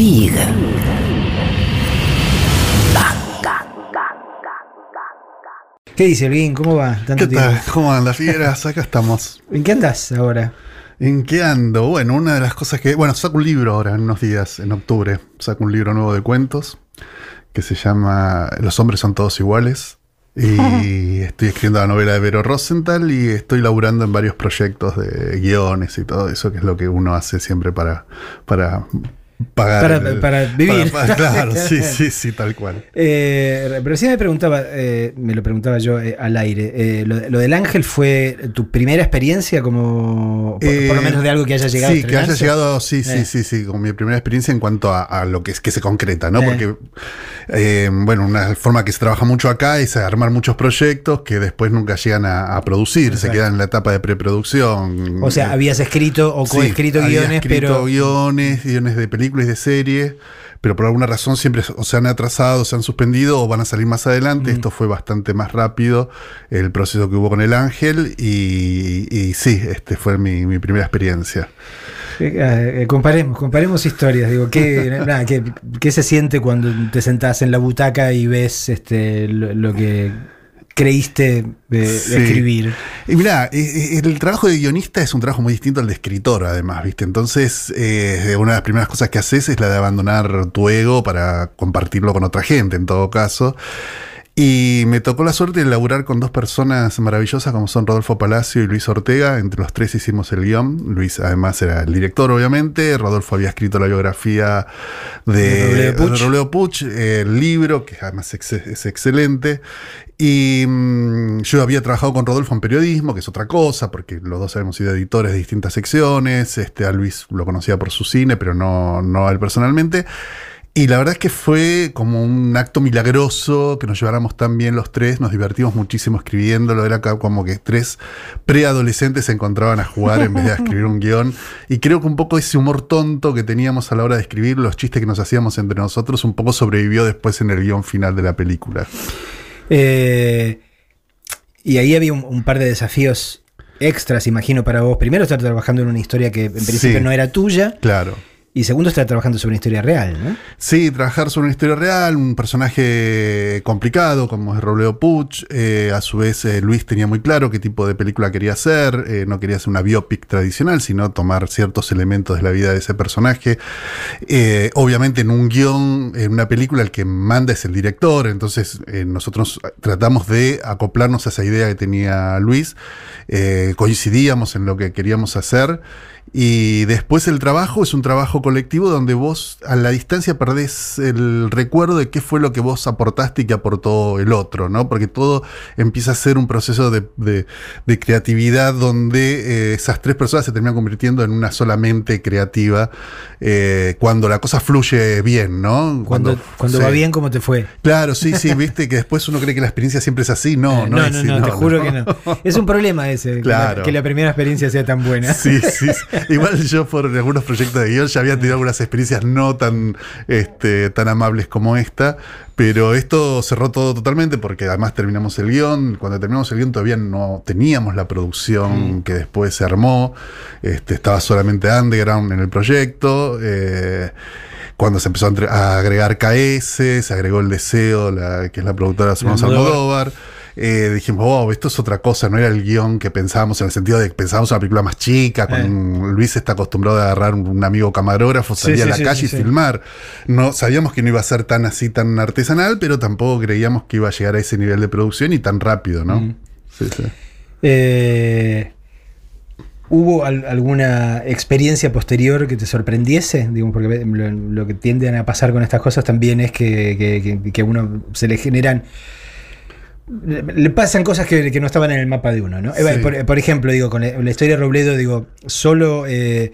Big. ¿Qué dice Elvin? ¿Cómo va? Tanto ¿Qué tal? ¿Cómo andas, fieras? Acá estamos. ¿En qué andas ahora? ¿En qué ando? Bueno, una de las cosas que. Bueno, saco un libro ahora en unos días, en octubre. Saco un libro nuevo de cuentos que se llama Los hombres son todos iguales. Y estoy escribiendo la novela de Vero Rosenthal y estoy laburando en varios proyectos de guiones y todo eso, que es lo que uno hace siempre para, para pagar. Para- el- para vivir. para- claro, sí, sí, sí, tal cual. Eh, pero sí me preguntaba, eh, me lo preguntaba yo eh, al aire, lo, lo del ángel fue tu primera experiencia como, por, por lo menos de algo que haya llegado Sí, a que haya llegado, sí, sí, sí, sí, como mi primera experiencia en cuanto a, a lo que es que se concreta, ¿no? Porque, bueno, una forma que se trabaja mucho acá es armar muchos proyectos que después nunca llegan a, a producir, se quedan en la etapa de preproducción. O sea, habías escrito o sí, coescrito había guiones, escrito pero... guiones, guiones de películas y de series, pero por alguna razón siempre o se han atrasado, se han suspendido o van a salir más adelante. Mm. Esto fue bastante más rápido el proceso que hubo con el Ángel y, y sí, este fue mi, mi primera experiencia. Eh, eh, comparemos, comparemos historias. Digo, ¿qué, nada, ¿qué, qué se siente cuando te sentás en la butaca y ves este, lo, lo que creíste Sí. escribir? Y mirá, eh, eh, el trabajo de guionista es un trabajo muy distinto al de escritor, además, ¿viste? Entonces, eh, una de las primeras cosas que haces es la de abandonar tu ego para compartirlo con otra gente, en todo caso. Y me tocó la suerte de laburar con dos personas maravillosas como son Rodolfo Palacio y Luis Ortega. Entre los tres hicimos el guion. Luis además era el director, obviamente. Rodolfo había escrito la biografía De Robledo Puch. el libro, que además es excelente. Y mm, yo había trabajado con Rodolfo en periodismo, que es otra cosa, porque los dos habíamos sido editores de distintas secciones. Este, a Luis lo conocía por su cine, pero no, no a él personalmente. Y la verdad es que fue como un acto milagroso que nos lleváramos tan bien los tres, nos divertimos muchísimo escribiéndolo, era como que tres preadolescentes se encontraban a jugar en vez de a escribir un guion. Y creo que un poco ese humor tonto que teníamos a la hora de escribir, los chistes que nos hacíamos entre nosotros, un poco sobrevivió después en el guion final de la película. Eh, y ahí había un, un par de desafíos extras, imagino, para vos. Primero, estar trabajando en una historia que en principio Sí. no era tuya. Claro. Y segundo, estar trabajando sobre una historia real, ¿no? Sí, trabajar sobre una historia real, un personaje complicado como es Robledo Puch. eh, a su vez, eh, Luis tenía muy claro qué tipo de película quería hacer. eh, no quería hacer una biopic tradicional, sino tomar ciertos elementos de la vida de ese personaje. Obviamente, en un guion, en una película, el que manda es el director. Entonces, nosotros tratamos de acoplarnos a esa idea que tenía Luis. coincidíamos en lo que queríamos hacer. Y después el trabajo es un trabajo colectivo donde vos a la distancia perdés el recuerdo de qué fue lo que vos aportaste y que aportó el otro, ¿no? Porque todo empieza a ser un proceso de, de- de creatividad donde eh, esas tres personas se terminan convirtiendo en una sola mente creativa eh, cuando la cosa fluye bien, ¿no? Cuando, cuando sí. va bien, ¿cómo te fue? Claro, sí, sí, viste que después uno cree que la experiencia siempre es así. No, Eh, no, no, es no, así, no, te juro que no. Es un problema ese, que Claro. la- que la primera experiencia sea tan buena. Sí, sí. sí. Igual yo por algunos proyectos de guion ya había tenido algunas experiencias no tan, este, tan amables como esta, pero esto cerró todo totalmente porque además terminamos el guion. Cuando terminamos el guion todavía no teníamos la producción que después se armó. Este, estaba solamente underground en el proyecto. eh, cuando se empezó a, agregar KS, se agregó el deseo, la, que es la productora de Almodóvar. Eh, dijimos, wow, esto es otra cosa, no era el guion que pensábamos, en el sentido de que pensábamos una película más chica, con Luis está acostumbrado a agarrar un, amigo camarógrafo, salir sí, a la sí, calle sí, y filmar. No, sabíamos que no iba a ser tan así, tan artesanal, pero tampoco creíamos que iba a llegar a ese nivel de producción y tan rápido, ¿no? Mm. Sí, sí. Eh, ¿Hubo al- alguna experiencia posterior que te sorprendiese? Digo, porque lo, lo que tienden a pasar con estas cosas también es que, que- que- que a uno se le generan. Le le pasan cosas que, que no estaban en el mapa de uno, ¿no? Eh, Sí. Por, por ejemplo, digo, con la, la historia de Robledo, digo, ¿solo eh,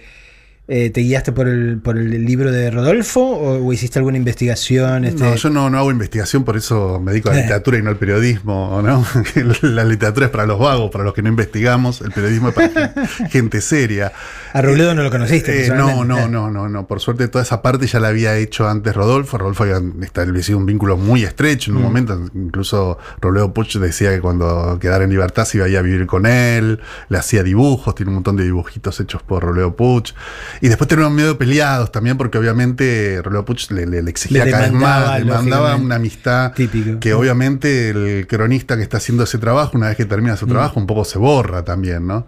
eh, te guiaste por el, por el libro de Rodolfo o, o hiciste alguna investigación? Este, No, yo no, no hago investigación, por eso me dedico a la Eh. literatura y no al periodismo, ¿no? la literatura es para los vagos, para los que no investigamos, el periodismo es para gen- gente seria. A Robledo no lo conociste. Eh, no, no, Eh. no, no, no. Por suerte toda esa parte ya la había hecho antes Rodolfo. Rodolfo había establecido un vínculo muy estrecho en un Mm. momento. Incluso Robledo Puch decía que cuando quedara en libertad se iba a ir a vivir con él. Le hacía dibujos, tiene un montón de dibujitos hechos por Robledo Puch. Y después terminamos medio peleados también, porque obviamente Roleo Puch le, le- le exigía Le cada vez más, le mandaba una amistad Típico. que obviamente el cronista que está haciendo ese trabajo, una vez que termina Mm. su trabajo, un poco se borra también, ¿no?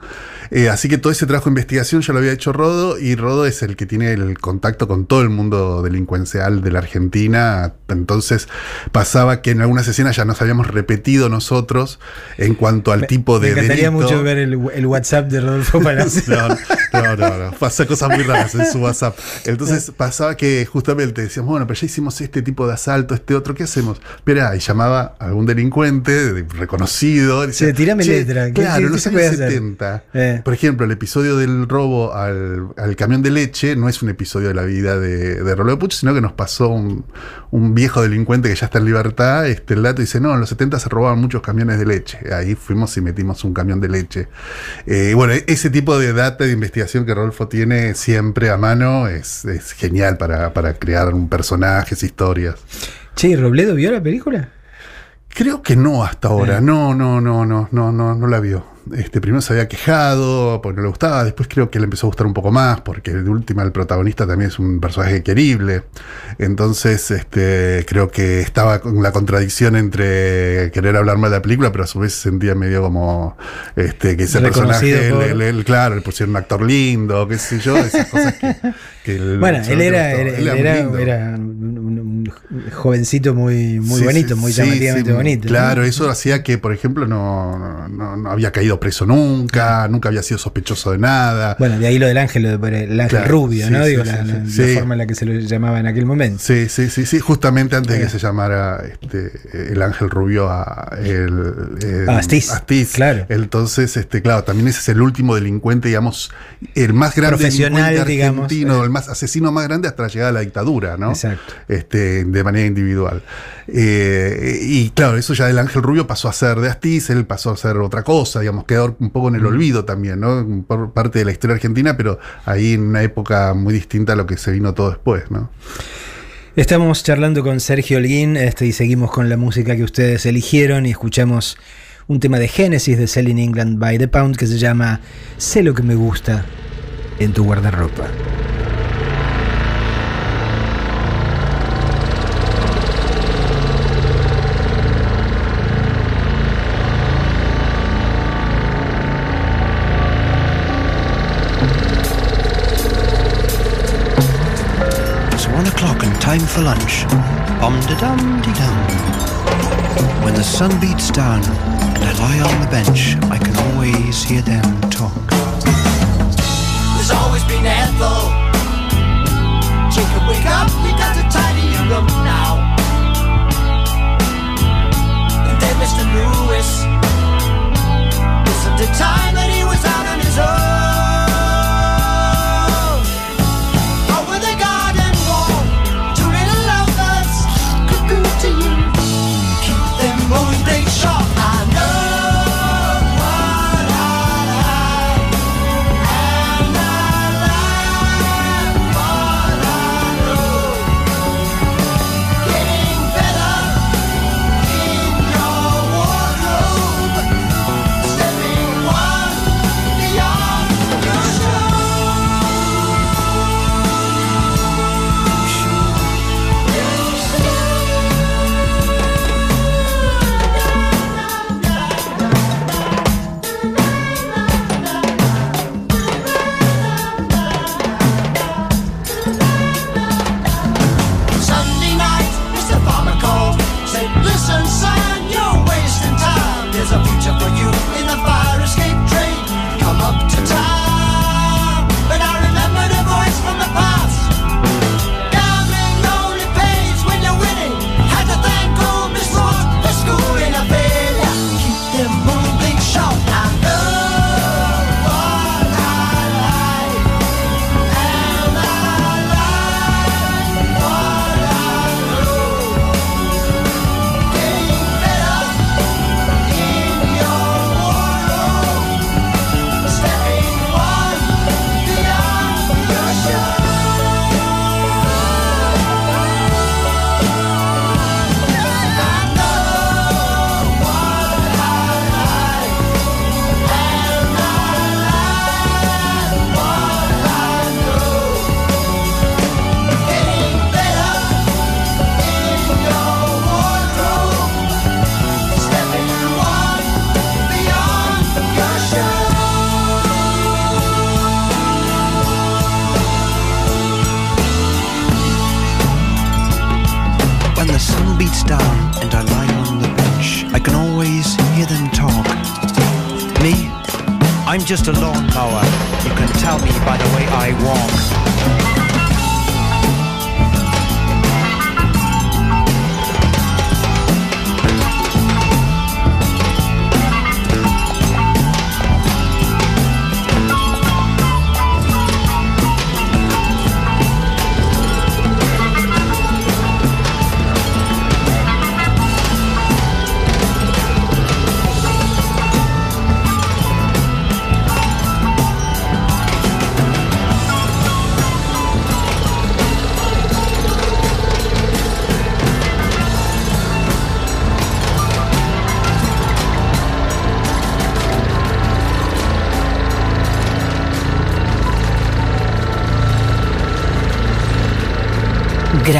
Eh, así que todo ese trabajo de investigación ya lo había hecho Rodo, y Rodo es el que tiene el contacto con todo el mundo delincuencial de la Argentina. Entonces pasaba que en algunas escenas ya nos habíamos repetido nosotros en cuanto al Me- tipo de Me encantaría delito. mucho ver el, el WhatsApp de Rodolfo Palazzo. No, no, no, no. Pasa cosas muy raras en su WhatsApp. Entonces pasaba que justamente decíamos, bueno, pero ya hicimos este tipo de asalto, este otro, ¿qué hacemos? Espera, y llamaba a algún delincuente de- reconocido. Sí, tirame "Che, letra, ¿qué- Claro, en los años puede hacer?" 70. Eh. Por ejemplo, el episodio del robo al, al camión de leche no es un episodio de la vida de, de Rollo Puch, sino que nos pasó un, un viejo delincuente que ya está en libertad. Este, el dato dice: No, en los 70 se robaban muchos camiones de leche. Ahí fuimos y metimos un camión de leche. Eh, bueno, e- ese tipo de data de investigación que Rodolfo tiene siempre a mano es, es genial para, para crear un personajes, historias. Che, ¿y ¿Robledo vio la película? Creo que no hasta ahora. Eh. No, no, no, no, no, no, no la vio. Este, primero se había quejado porque no le gustaba, después creo que le empezó a gustar un poco más, porque de última el protagonista también es un personaje querible. Entonces, este, creo que estaba con la contradicción entre querer hablar mal de la película, pero a su vez se sentía medio como este, que ese personaje, por- él- claro, le pusieron un actor lindo, qué sé yo, esas cosas que, que el- Bueno, él era, Él era, era un, jovencito muy, muy Sí, bonito, sí, muy llamativamente sí, bonito. ¿no? Claro, eso hacía que, por ejemplo, no, no, no había caído preso nunca, nunca había sido sospechoso de nada. Bueno, de ahí lo del ángel, el ángel Claro, rubio, ¿no? Digo, la, la- forma en la que se lo llamaba en aquel momento. Sí, sí, sí, sí, justamente antes de que se llamara este, el ángel rubio a el, el- A Astiz, claro. Entonces, este, claro, también ese es el último delincuente, digamos, el más grande Profesional, delincuente digamos, argentino, eh. el más asesino más grande hasta la llegada de la dictadura, ¿no? Exacto. Este, de manera individual. Eh, y claro, eso ya del ángel rubio pasó a ser de Astiz, él pasó a ser otra cosa, digamos, quedó un poco en el olvido también, ¿no? Por parte de la historia argentina, pero ahí en una época muy distinta a lo que se vino todo después, ¿no? Estamos charlando con Sergio Holguín este, y seguimos con la música que ustedes eligieron y escuchamos un tema de Genesis de Selling England by the Pound que se llama Sé lo que me gusta en tu guardarropa. Time for lunch. Bum de dum de dum. When the sun beats down and I lie on the bench, I can always hear them talk. There's always been Ethel. Jacob, wake up, we got to tidy your room now. And then Mr. Lewis. Listen to time that he was out on his own.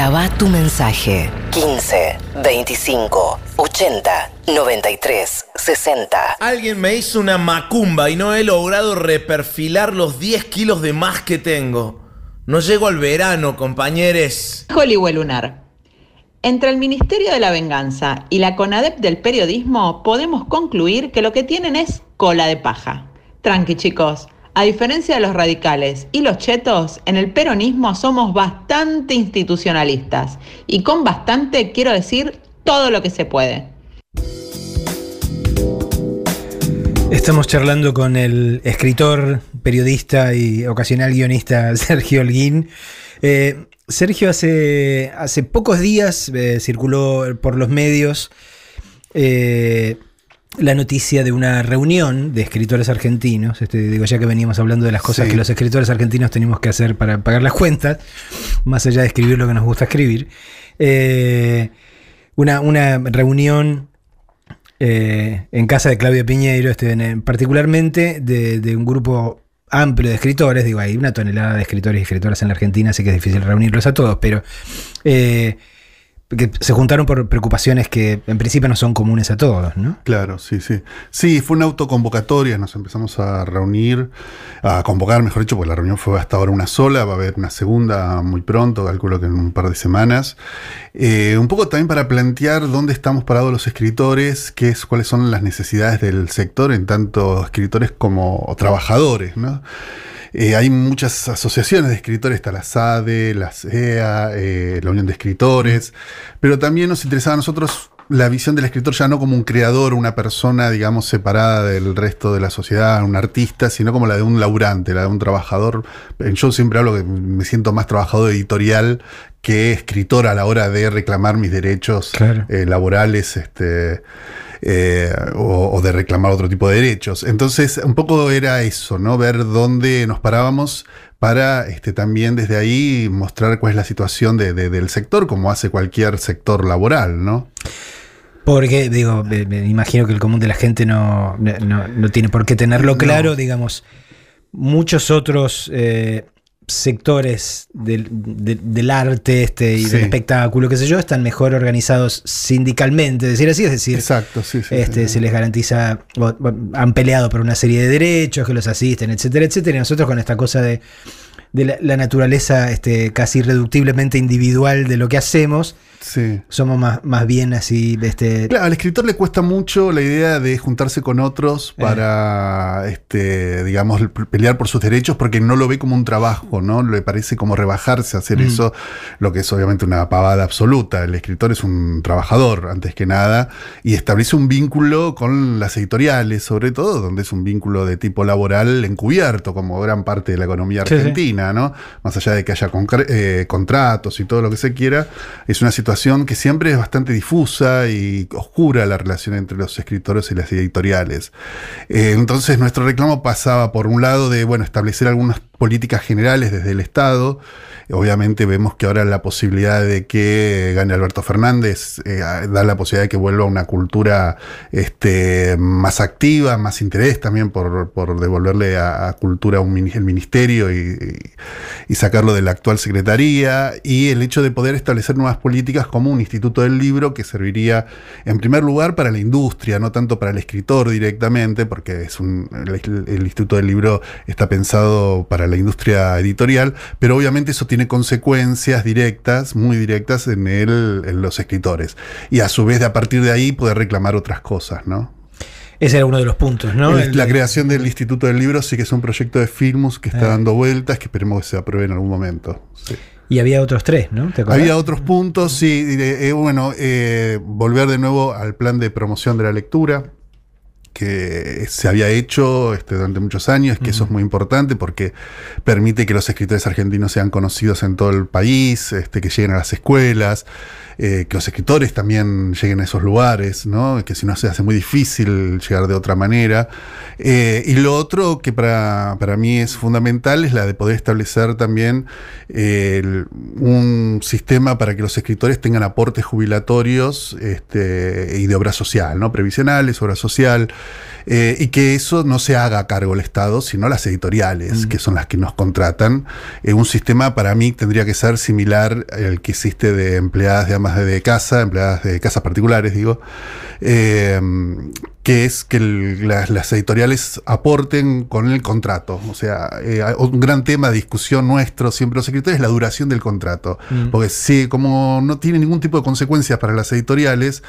Graba tu mensaje 15 25 80 93 60. Alguien me hizo una macumba y no he logrado reperfilar los 10 kilos de más que tengo. No llego al verano, compañeros. Hollywood Lunar. Entre el Ministerio de la Venganza y la CONADEP del periodismo podemos concluir que lo que tienen es cola de paja. Tranqui chicos, a diferencia de los radicales y los chetos, en el peronismo somos bastante institucionalistas y con bastante quiero decir todo lo que se puede. Estamos charlando con el escritor, periodista y ocasional guionista Sergio Holguín. Eh, Sergio hace, hace pocos días eh, circuló por los medios eh, la noticia de una reunión de escritores argentinos. Este, digo, ya que veníamos hablando de las cosas Sí. que los escritores argentinos tenemos que hacer para pagar las cuentas, más allá de escribir lo que nos gusta escribir. Eh, una, una reunión eh, en casa de Claudia Piñeiro, este, en- particularmente de, de un grupo amplio de escritores, digo, hay una tonelada de escritores y escritoras en la Argentina, así que es difícil reunirlos a todos, pero eh, que se juntaron por preocupaciones que en principio no son comunes a todos, ¿no? Claro, sí, sí. Sí, fue una autoconvocatoria, nos empezamos a reunir, a convocar, mejor dicho, porque la reunión fue hasta ahora una sola, va a haber una segunda muy pronto, calculo que en un par de semanas. Eh, un poco también para plantear dónde estamos parados los escritores, qué es, cuáles son las necesidades del sector, en tanto escritores como trabajadores, ¿no? Eh, hay muchas asociaciones de escritores, está la SADE, la SEA, eh, la Unión de Escritores, pero también nos interesaba a nosotros la visión del escritor ya no como un creador, una persona, digamos, separada del resto de la sociedad, un artista, sino como la de un laburante, la de un trabajador. Eh, Yo siempre hablo que me siento más trabajador editorial que escritor a la hora de reclamar mis derechos Claro. eh, laborales, este, eh, o, o de reclamar otro tipo de derechos. Entonces, un poco era eso, ¿no? Ver dónde nos parábamos para este, también desde ahí mostrar cuál es la situación de- de- del sector, como hace cualquier sector laboral, ¿no? Porque, digo, me, me imagino que el común de la gente no, no, no tiene por qué tenerlo No. claro, digamos, muchos otros eh, sectores del, de- del arte este, y Sí. del espectáculo, qué sé yo, están mejor organizados sindicalmente, decir así, es decir, Exacto, sí, sí. este, se les garantiza, o han peleado por una serie de derechos que los asisten, etcétera, etcétera, y nosotros con esta cosa de, de la, la naturaleza este, casi irreductiblemente individual de lo que hacemos, Sí. somos más, más bien así, este, Claro, al escritor le cuesta mucho la idea de juntarse con otros Eh. para, este, digamos, pelear por sus derechos porque no lo ve como un trabajo, ¿no? Le parece como rebajarse hacer Mm. eso, lo que es obviamente una pavada absoluta. El escritor es un trabajador, antes que nada, y establece un vínculo con las editoriales, sobre todo, donde es un vínculo de tipo laboral encubierto, como gran parte de la economía Sí, sí. Más allá de que haya eh, contratos y todo lo que se quiera, es una situación que siempre es bastante difusa y oscura la relación entre los escritores y las editoriales. Eh, entonces nuestro reclamo pasaba por un lado de, bueno, establecer algunas políticas generales desde el Estado. Obviamente vemos que ahora la posibilidad de que gane Alberto Fernández eh, da la posibilidad de que vuelva una cultura este, más activa, más interés también por, devolverle a, cultura el ministerio y sacarlo de la actual secretaría y el hecho de poder establecer nuevas políticas como un instituto del libro que serviría en primer lugar para la industria, no tanto para el escritor directamente, porque es un, el, el instituto del libro está pensado para la industria editorial, pero obviamente eso tiene consecuencias directas, muy directas en, el, en los escritores. Y a su vez, de a partir de ahí, poder reclamar otras cosas, ¿no? Ese era uno de los puntos, ¿no? El- la creación del Instituto del Libro sí que es un proyecto de Filmus que está Ah. dando vueltas, que esperemos que se apruebe en algún momento. Sí. Y había otros tres, ¿no? Había otros puntos, sí. eh, bueno, eh, volver de nuevo al plan de promoción de la lectura que se había hecho este, durante muchos años, que eso es muy importante porque permite que los escritores argentinos sean conocidos en todo el país, este, que lleguen a las escuelas, eh, que los escritores también lleguen a esos lugares, ¿no? que si no se hace muy difícil llegar de otra manera. Eh, y lo otro que para, para mí es fundamental es la de poder establecer también eh, el- un sistema para que los escritores tengan aportes jubilatorios este, y de obra social, ¿no? previsionales, obra social, eh, y que eso no se haga a cargo el Estado, sino las editoriales, que son las que nos contratan. Un sistema para mí tendría que ser similar al que existe de empleadas de de casa, empleadas de casas particulares, digo, eh, que es que el- las, las editoriales aporten con el contrato. O sea, eh, un gran tema de discusión nuestro, siempre los escritores, es la duración del contrato. Porque si como no tiene ningún tipo de consecuencias para las editoriales,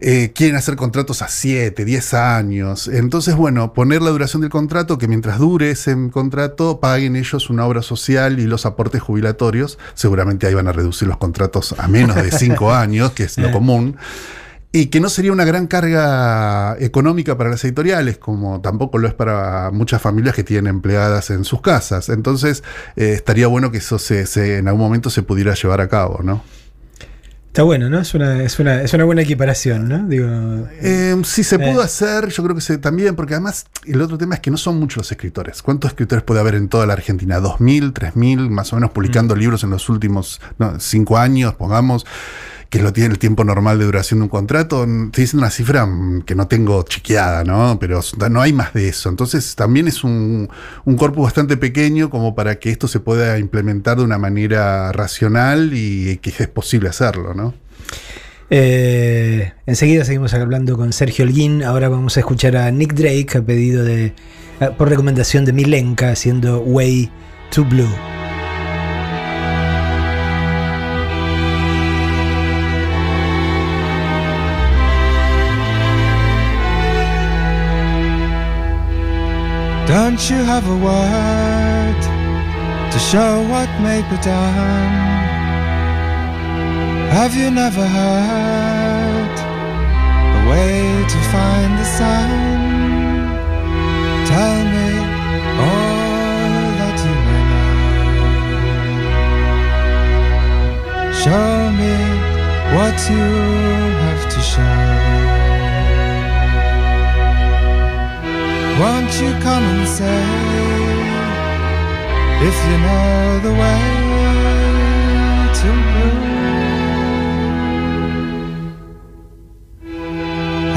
eh, quieren hacer contratos a 7, 10 años. Entonces, bueno, poner la duración del contrato, que mientras dure ese contrato, paguen ellos una obra social y los aportes jubilatorios. Seguramente ahí van a reducir los contratos a menos de 5 años, que es lo común. Y que no sería una gran carga económica para las editoriales, como tampoco lo es para muchas familias que tienen empleadas en sus casas. Entonces, eh, estaría bueno que eso se, se- en algún momento se pudiera llevar a cabo, ¿no? Está bueno, ¿no? Es una, es una, es una buena equiparación, ¿no? Digo, Eh, si se Eh. pudo hacer, yo creo que se, también, porque además el otro tema es que no son muchos los escritores. ¿Cuántos escritores puede haber en toda la Argentina? ¿2.000, 3.000, más o menos publicando libros en los últimos no, cinco años, pongamos? Que lo tiene el tiempo normal de duración de un contrato, estoy diciendo una cifra mm, que no tengo chequeada, ¿no? Pero no hay más de eso. Entonces también es un, un corpus bastante pequeño como para que esto se pueda implementar de una manera racional y que es posible hacerlo, ¿no? Eh, enseguida seguimos hablando con Sergio Holguín. Ahora vamos a escuchar a Nick Drake a pedido de. por recomendación de Milenka haciendo Way to Blue. Don't you have a word to show what may be done? Have you never heard a way to find the sun? Tell me all that you may know. Show me what you have to show. Won't you come and say if you know the way to blue?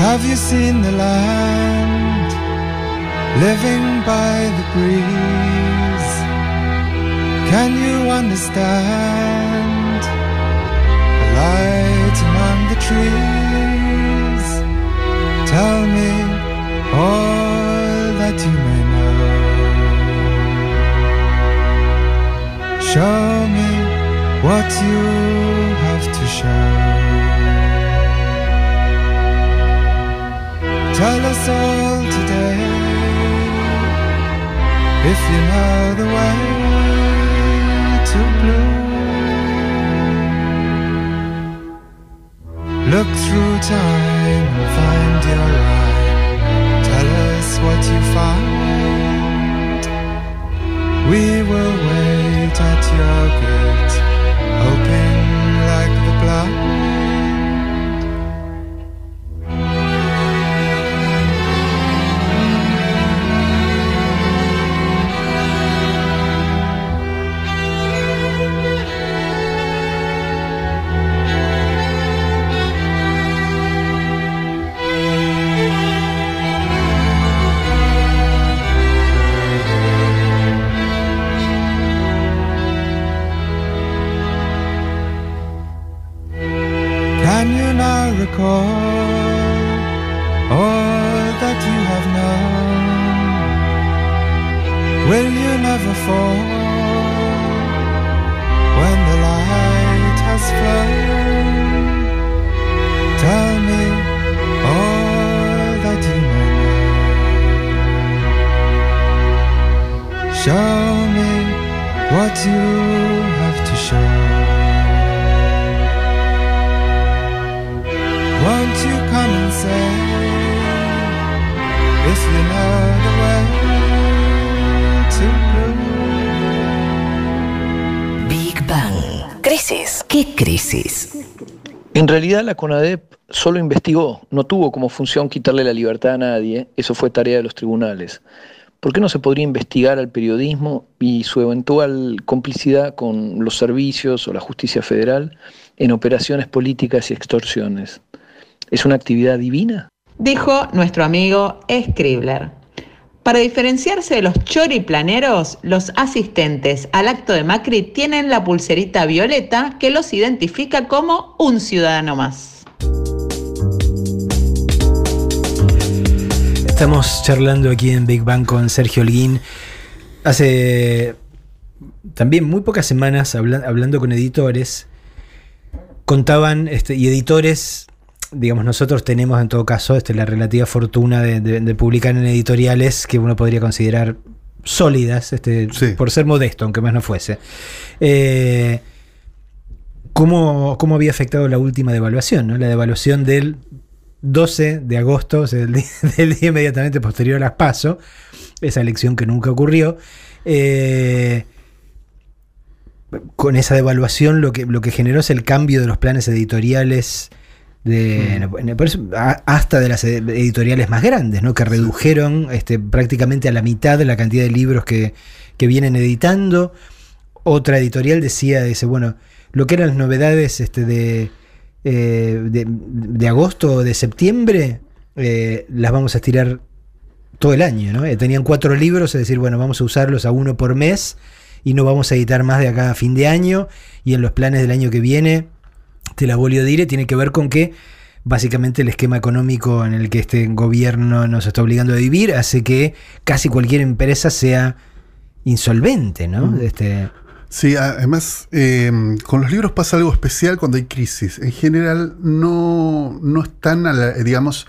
Have you seen the land living by the breeze? Can you understand the light among the trees? Tell me all that you may know. Show me what you have to show. Tell us all today if you know the way to blue. Look through time and find your rhyme. What you find. We will wait at your gate, hoping like the blind. Realidad la CONADEP solo investigó, no tuvo como función quitarle la libertad a nadie, eso fue tarea de los tribunales. ¿Por qué no se podría investigar al periodismo y su eventual complicidad con los servicios o la justicia federal en operaciones políticas y extorsiones? ¿Es una actividad divina? Dijo nuestro amigo Scribbler. Para diferenciarse de los choriplaneros, los asistentes al acto de Macri tienen la pulserita violeta que los identifica como un ciudadano más. Estamos charlando aquí en Big Bang con Sergio Holguín. Hace también muy pocas semanas habla- hablando con editores, contaban, este, y editores, digamos, nosotros tenemos en todo caso este, la relativa fortuna de, de- de publicar en editoriales que uno podría considerar sólidas, este, Sí. por ser modesto, aunque más no fuese. Eh, ¿cómo, cómo había afectado la última devaluación? ¿no? La devaluación del 12 de agosto, o sea, del día, del día inmediatamente posterior a las PASO, esa elección que nunca ocurrió. Eh, con esa devaluación lo que, lo que generó es el cambio de los planes editoriales de, por eso, a- hasta de las ed- editoriales más grandes, ¿no? que redujeron este, prácticamente a la mitad la cantidad de libros que, que vienen editando. Otra editorial decía, dice, bueno, lo que eran las novedades este, de, eh, de, de agosto o de septiembre, eh, las vamos a estirar todo el año, ¿no? Eh, tenían cuatro libros, es decir, bueno, vamos a usarlos a uno por mes y no vamos a editar más de acá a fin de año. Y en los planes del año que viene, te la volio dire, tiene que ver con que básicamente el esquema económico en el que este gobierno nos está obligando a vivir hace que casi cualquier empresa sea insolvente, ¿no? Este, Sí, además, eh, con los libros pasa algo especial cuando hay crisis. En general, no, no están, a la- digamos,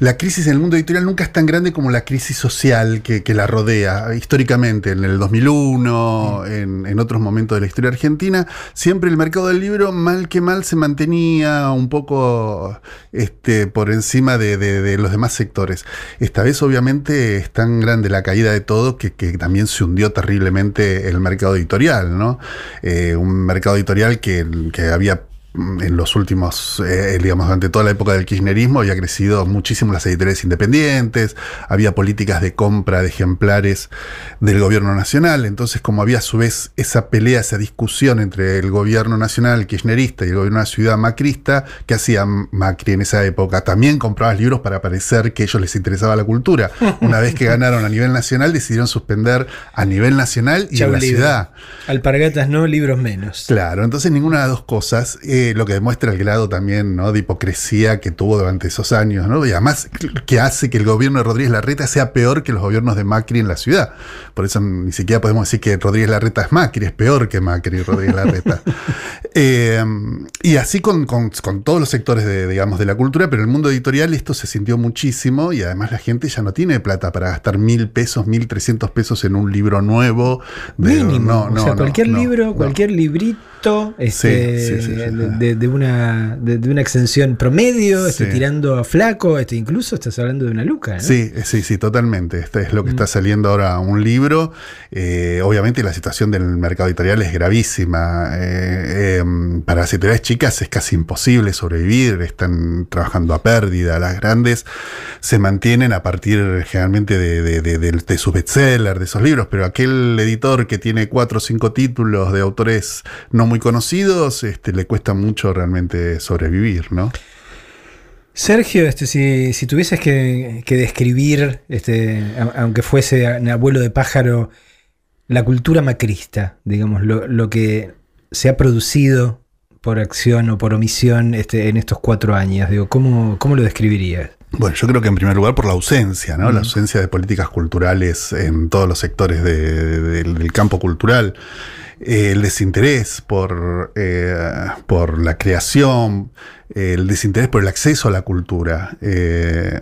la crisis en el mundo editorial nunca es tan grande como la crisis social que, que la rodea. Históricamente, en el 2001, en, en otros momentos de la historia argentina, siempre el mercado del libro, mal que mal, se mantenía un poco este, por encima de, de- de los demás sectores. Esta vez, obviamente, es tan grande la caída de todo que, que también se hundió terriblemente el mercado editorial, ¿no? Eh, un mercado editorial que, que había mm, en los últimos, eh, digamos, durante toda la época del kirchnerismo había crecido muchísimo las editoriales independientes, había políticas de compra de ejemplares del gobierno nacional, entonces como había a su vez esa pelea, esa discusión entre el gobierno nacional kirchnerista y el gobierno de la ciudad macrista, que hacía Macri en esa época? También compraba libros para parecer que a ellos les interesaba la cultura. Una vez que ganaron a nivel nacional, decidieron suspender a nivel nacional y chau, en la libro. ciudad. Alpargatas no, libros menos. Claro, entonces ninguna de las dos cosas, eh, lo que demuestra el grado también ¿no? de hipocresía que tuvo durante esos años, ¿no? y además que hace que el gobierno de Rodríguez Larreta sea peor que los gobiernos de Macri en la ciudad. Por eso ni siquiera podemos decir que Rodríguez Larreta es Macri, es peor que Macri Rodríguez Larreta. Eh, y así con, con- con todos los sectores de, digamos, de la cultura, pero en el mundo editorial esto se sintió muchísimo y además la gente ya no tiene plata para gastar mil pesos, mil trescientos pesos en un libro nuevo. de- Mínimo. no, o sea, cualquier libro, cualquier librito este, Sí, sí, sí, sí. de, una, de, de una extensión promedio, este, tirando a flaco, este, incluso estás hablando de una luca. ¿no? Sí, eh, sí, sí, totalmente. Este es lo que está saliendo ahora un libro. Eh, obviamente la situación del mercado editorial es gravísima. Eh, eh, para las editoriales chicas es casi imposible sobrevivir, están trabajando a pérdida. Las grandes se mantienen a partir generalmente de, de, de, de- de sus bestsellers, de esos libros, pero aquel editor que tiene cuatro o cinco títulos de autores no muy conocidos, este, le cuesta mucho realmente sobrevivir, ¿no? Sergio, este, si, si tuvieses que, describir, este, aunque fuese abuelo de pájaro, la cultura macrista, digamos, lo, lo que se ha producido por acción o por omisión este, en estos cuatro años, digo, ¿cómo, cómo lo describirías? Bueno, yo creo que en primer lugar por la ausencia, ¿no? La ausencia de políticas culturales en todos los sectores de- de- del, campo cultural. Eh, el desinterés por, eh, por la creación, eh, el desinterés por el acceso a la cultura.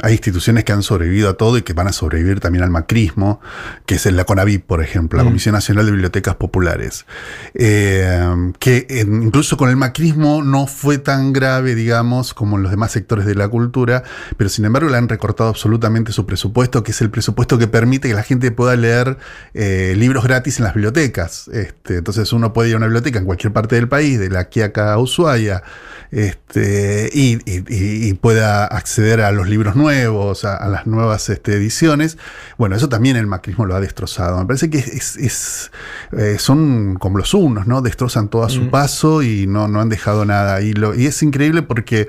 Hay instituciones que han sobrevivido a todo y que van a sobrevivir también al macrismo, que es el la CONAVIP, por ejemplo, la Comisión Nacional de Bibliotecas Populares. Que incluso con el macrismo no fue tan grave, digamos, como en los demás sectores de la cultura, pero sin embargo, le han recortado absolutamente su presupuesto, que es el presupuesto que permite que la gente pueda leer eh, libros gratis en las bibliotecas. Este, entonces uno puede ir a una biblioteca en cualquier parte del país, de la Quiaca a Ushuaia, este, y, y- y- y pueda acceder a los libros nuevos, a, a las nuevas este, ediciones. Bueno, eso también el macrismo lo ha destrozado. Me parece que es, es- eh, son como los unos, ¿no? Destrozan todo a su paso y no, no han dejado nada. Y, lo, y es increíble porque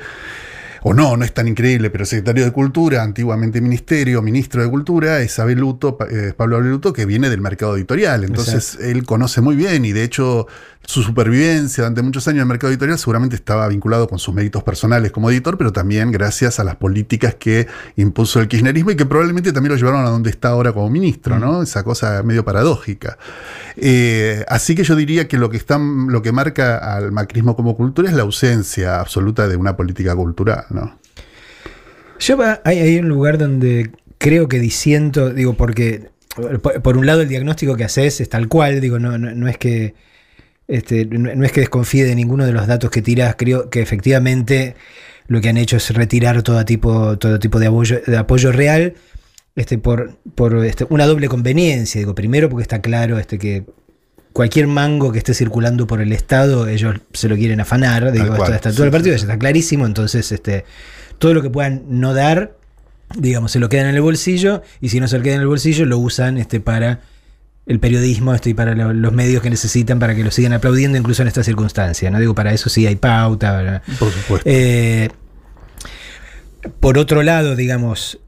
o no, no es tan increíble, pero secretario de Cultura, antiguamente ministerio, ministro de Cultura, es Abel Luto, eh, Pablo Abel Luto, que viene del mercado editorial. Entonces él conoce muy bien y de hecho su supervivencia durante muchos años en el mercado editorial seguramente estaba vinculado con sus méritos personales como editor, pero también gracias a las políticas que impuso el kirchnerismo y que probablemente también lo llevaron a donde está ahora como ministro, ¿no? Esa cosa medio paradójica. Eh, así que yo diría que lo que, está, lo que marca al macrismo como cultura es la ausencia absoluta de una política cultural, ¿no? Yo va- hay, hay un lugar donde creo que disiento, digo, porque por, por un lado el diagnóstico que haces es tal cual, digo, no, no, no es que este, no, es que desconfíe de ninguno de los datos que tiras, creo que efectivamente lo que han hecho es retirar todo tipo, todo tipo de apoyo, de apoyo real este, por, por este, una doble conveniencia. Digo, primero porque está claro este, que cualquier mango que esté circulando por el Estado, ellos se lo quieren afanar. Digo, cual, sí, todo el partido, sí. está clarísimo. Entonces, este, todo lo que puedan no dar, digamos, se lo quedan en el bolsillo. Y si no se lo queda en el bolsillo, lo usan este, para el periodismo este, y para lo- los medios que necesitan para que lo sigan aplaudiendo, incluso en esta circunstancia. ¿no? Digo, para eso sí hay pauta. ¿verdad? Por supuesto. Eh, por otro lado, digamos,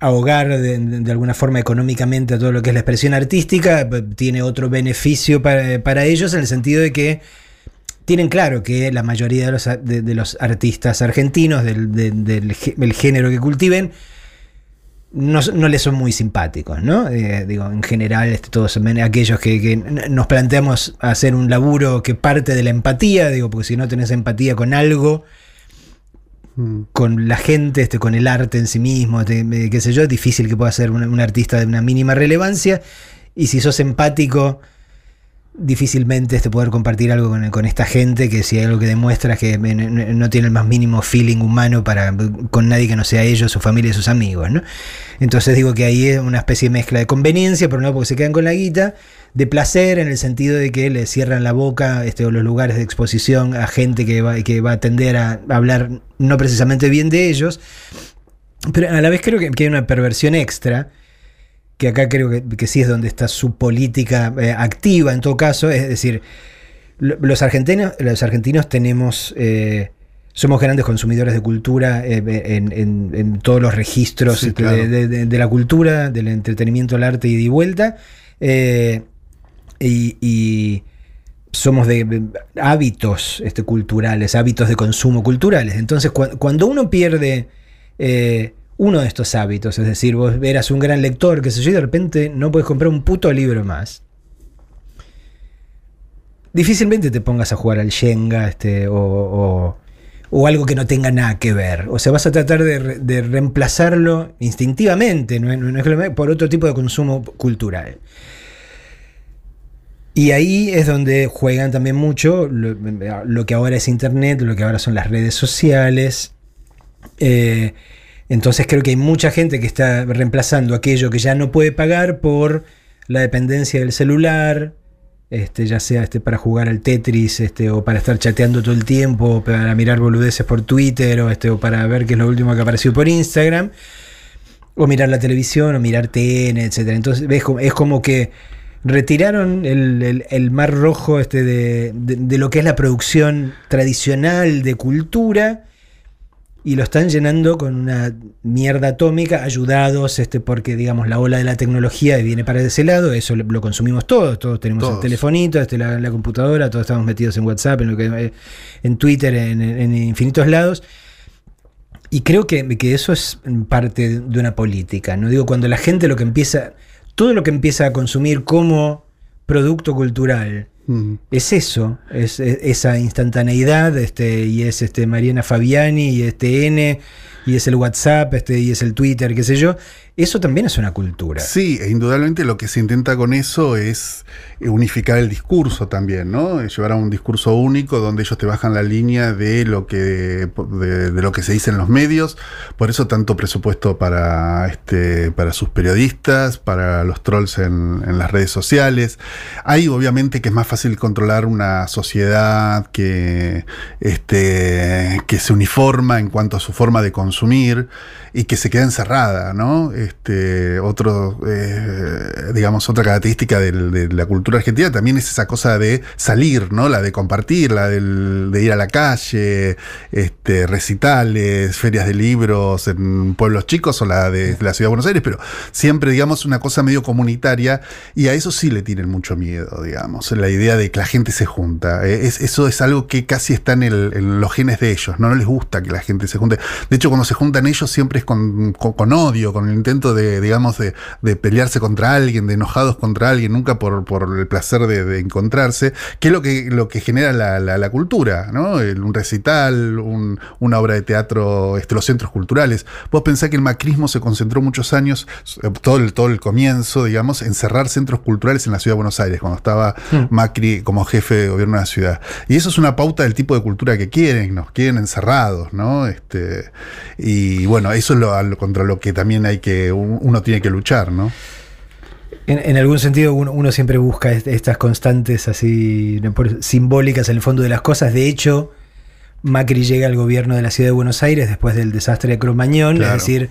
ahogar de, de alguna forma económicamente a todo lo que es la expresión artística tiene otro beneficio para, para ellos en el sentido de que tienen claro que la mayoría de los, de, de los artistas argentinos del, de- del del género que cultiven no, no les son muy simpáticos, ¿no? Eh, digo, en general, este, todos aquellos que, nos planteamos hacer un laburo que parte de la empatía, digo, porque si no tenés empatía con algo, Mm. con la gente, este, con el arte en sí mismo, este, qué sé yo, es difícil que pueda ser un, un artista de una mínima relevancia. Y si sos empático, difícilmente este, poder compartir algo con, con esta gente que si hay algo que demuestra es que no, tiene el más mínimo feeling humano para, con nadie que no sea ellos, su familia y sus amigos. Entonces digo que ahí es una especie de mezcla de conveniencia, por un lado porque se quedan con la guita, de placer en el sentido de que le cierran la boca este, o los lugares de exposición a gente que va, que va a tender a hablar no precisamente bien de ellos, pero a la vez creo que hay una perversión extra, que acá creo que, que sí es donde está su política eh, activa en todo caso, es decir, lo- los argentinos, los argentinos tenemos... eh, somos grandes consumidores de cultura eh, en, en- en todos los registros Sí, este, claro. de, de- de- de la cultura, del entretenimiento, el arte y de vuelta. y, y somos de hábitos este, culturales, hábitos de consumo culturales. Entonces, cua- cuando uno pierde eh, uno de estos hábitos, es decir, vos eras un gran lector, que sé yo, y de repente no puedes comprar un puto libro más. Difícilmente te pongas a jugar al Shenga este, o, o- algo que no tenga nada que ver. O sea, vas a tratar de, de reemplazarlo instintivamente, no no por otro tipo de consumo cultural. Y ahí es donde juegan también mucho lo, lo que ahora es Internet, lo que ahora son las redes sociales. Eh, entonces creo que hay mucha gente que está reemplazando aquello que ya no puede pagar por la dependencia del celular, este, ya sea este, para jugar al Tetris este, o para estar chateando todo el tiempo, o para mirar boludeces por Twitter o, este, o para ver qué es lo último que apareció por Instagram, o mirar la televisión o mirar TN, etc. Entonces ves como- es como que retiraron el, el- mar rojo este de- de lo que es la producción tradicional de cultura y lo están llenando con una mierda atómica, ayudados este, porque digamos la ola de la tecnología viene para ese lado, eso lo, lo consumimos todos, todos tenemos el telefonito, este, la, la computadora, todos estamos metidos en WhatsApp, en, lo que, eh, en Twitter, en, en infinitos lados. Y creo que, que eso es parte de una política. No digo cuando la gente lo que empieza, todo lo que empieza a consumir como producto cultural, Mm. es eso, es, es- esa instantaneidad, este, y es este Mariana Fabiani, y este N, y es el WhatsApp, este, y es el Twitter, qué sé yo. Eso también es una cultura. Sí, e indudablemente lo que se intenta con eso es eh, unificar el discurso también, ¿no? Llevar a un discurso único donde ellos te bajan la línea de lo que de, de lo que se dice en los medios. Por eso tanto presupuesto para este para sus periodistas, para los trolls en, en las redes sociales. Hay obviamente que es más fácil controlar una sociedad que este que se uniforma en cuanto a su forma de consumir y que se queda encerrada, ¿no? Este, otro, eh, digamos, otra característica de la cultura argentina también es esa cosa de salir, ¿no? La de compartir, la del- de ir a la calle, este, recitales, ferias de libros en pueblos chicos o la de la ciudad de Buenos Aires, pero siempre, digamos, una cosa medio comunitaria y a eso sí le tienen mucho miedo, digamos, la idea de que la gente se junta. Eh, es- eso es algo que casi está en, el- en los genes de ellos, ¿no? les gusta que la gente se junte. De hecho, cuando se juntan ellos siempre es con, con- con odio, con el intento de, digamos, de, de pelearse contra alguien, de enojados contra alguien, nunca por, por el placer de, de encontrarse, que es lo que, lo que genera la, la- la cultura, ¿no? El- un recital, un- una obra de teatro, este, los centros culturales. Vos pensás que el macrismo se concentró muchos años, eh, todo el, todo el comienzo, digamos, en cerrar centros culturales en la ciudad de Buenos Aires, cuando estaba Macri como jefe de gobierno de la ciudad. Y eso es una pauta del tipo de cultura que quieren, nos quieren encerrados, ¿no? Este, y bueno, eso es lo, contra lo que también hay que, un- uno tiene que luchar, ¿no? En, en algún sentido uno, uno siempre busca est- estas constantes así simbólicas en el fondo de las cosas. De hecho, Macri llega al gobierno de la ciudad de Buenos Aires después del desastre de Cromañón, Claro. es decir,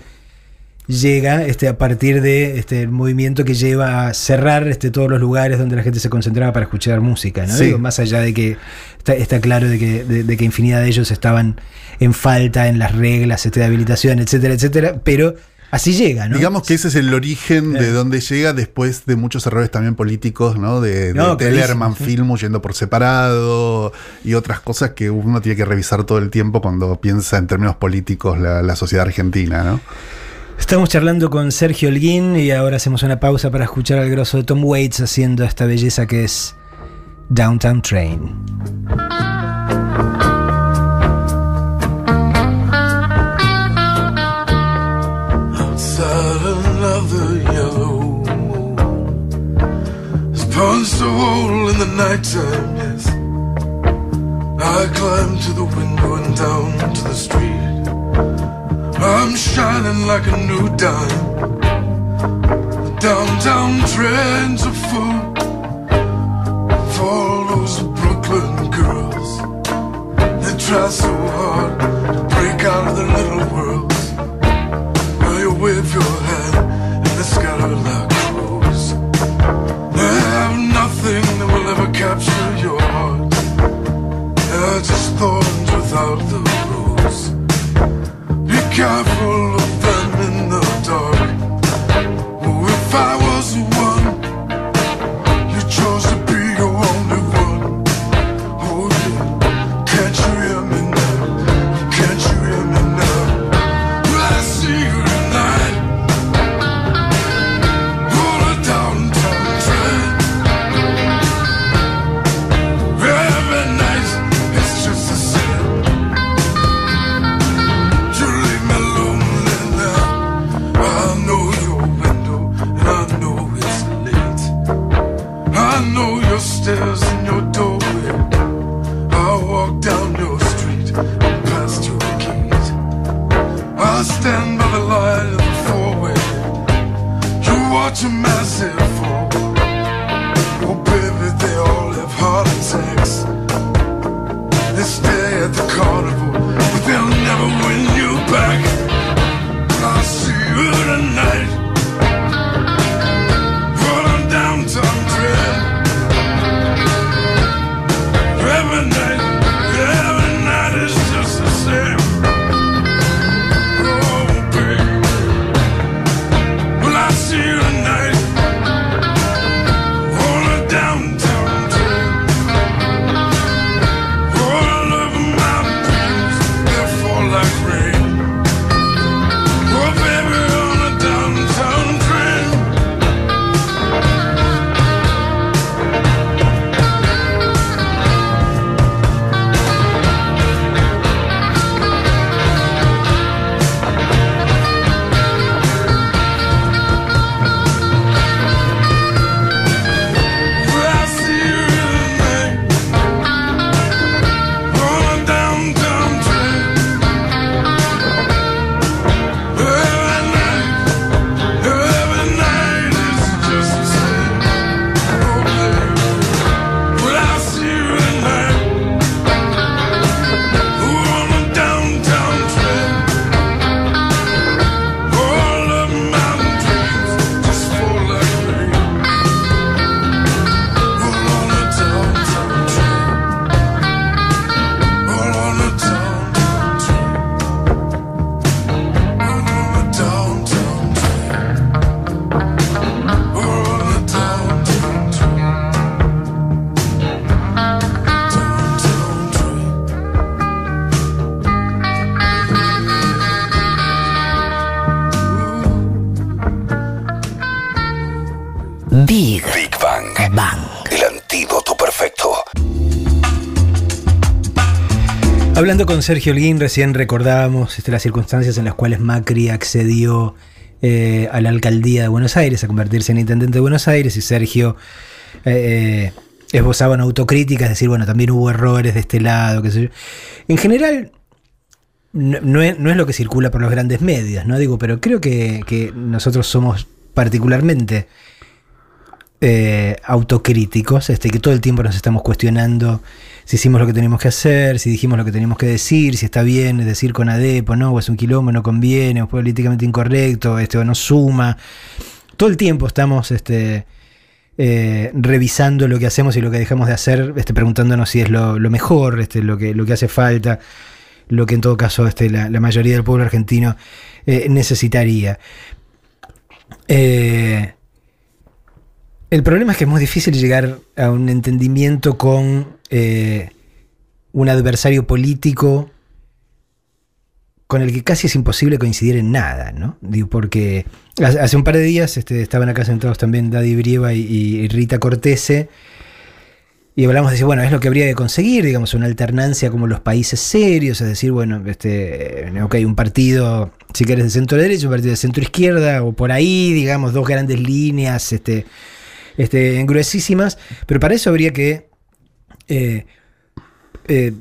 llega este, a partir de este el movimiento que lleva a cerrar este, todos los lugares donde la gente se concentraba para escuchar música. ¿no? Sí. Digo, más allá de que está, está claro de que, de, de que infinidad de ellos estaban en falta en las reglas este, de habilitación, etcétera, etcétera, pero así llega, ¿no? Digamos que ese es el origen de donde llega después de muchos errores también políticos, ¿no? De, de No, Tellerman sí. Film yendo por separado y otras cosas que uno tiene que revisar todo el tiempo cuando piensa en términos políticos la, la sociedad argentina, ¿no? Estamos charlando con Sergio Holguín y ahora hacemos una pausa para escuchar al grosso de Tom Waits haciendo esta belleza que es Downtown Train. Punched a hole in the nighttime, yes. I climb to the window and down to the street. I'm shining like a new dime. The downtown trends are full for all those Brooklyn girls. They try so hard to break out of their little worlds. Now you wave your hand and they scatter like crows. They have nothing that will ever capture your heart. They're just thorns without the careful Hablando con Sergio Holguín, recién recordábamos este, las circunstancias en las cuales Macri accedió eh, a la alcaldía de Buenos Aires, a convertirse en intendente de Buenos Aires, y Sergio eh, eh, esbozaba una autocrítica, es decir, bueno, también hubo errores de este lado, qué. En general, no, no es, no es lo que circula por los grandes medios, ¿no? Digo, pero creo que, que nosotros somos particularmente eh, autocríticos, este, que todo el tiempo nos estamos cuestionando si hicimos lo que tenemos que hacer, si dijimos lo que tenemos que decir, si está bien decir con ADEP o no, o es un quilombo, no conviene, o es políticamente incorrecto, este, o no suma. Todo el tiempo estamos este, eh, revisando lo que hacemos y lo que dejamos de hacer, este, preguntándonos si es lo, mejor, este, lo, que, lo que hace falta, lo que en todo caso este, la, mayoría del pueblo argentino eh, necesitaría. El problema es que es muy difícil llegar a un entendimiento con eh, un adversario político con el que casi es imposible coincidir en nada, ¿no? Porque hace un par de días este, estaban acá sentados también Daddy Brieva y, Rita Cortese y hablamos de decir, bueno, es lo que habría que conseguir, digamos, una alternancia como los países serios, es decir, bueno, este, eh, ok, un partido, si querés, de centro derecha, un partido de centro izquierda, o por ahí, digamos, dos grandes líneas, este, este, gruesísimas, pero para eso habría que eh, eh,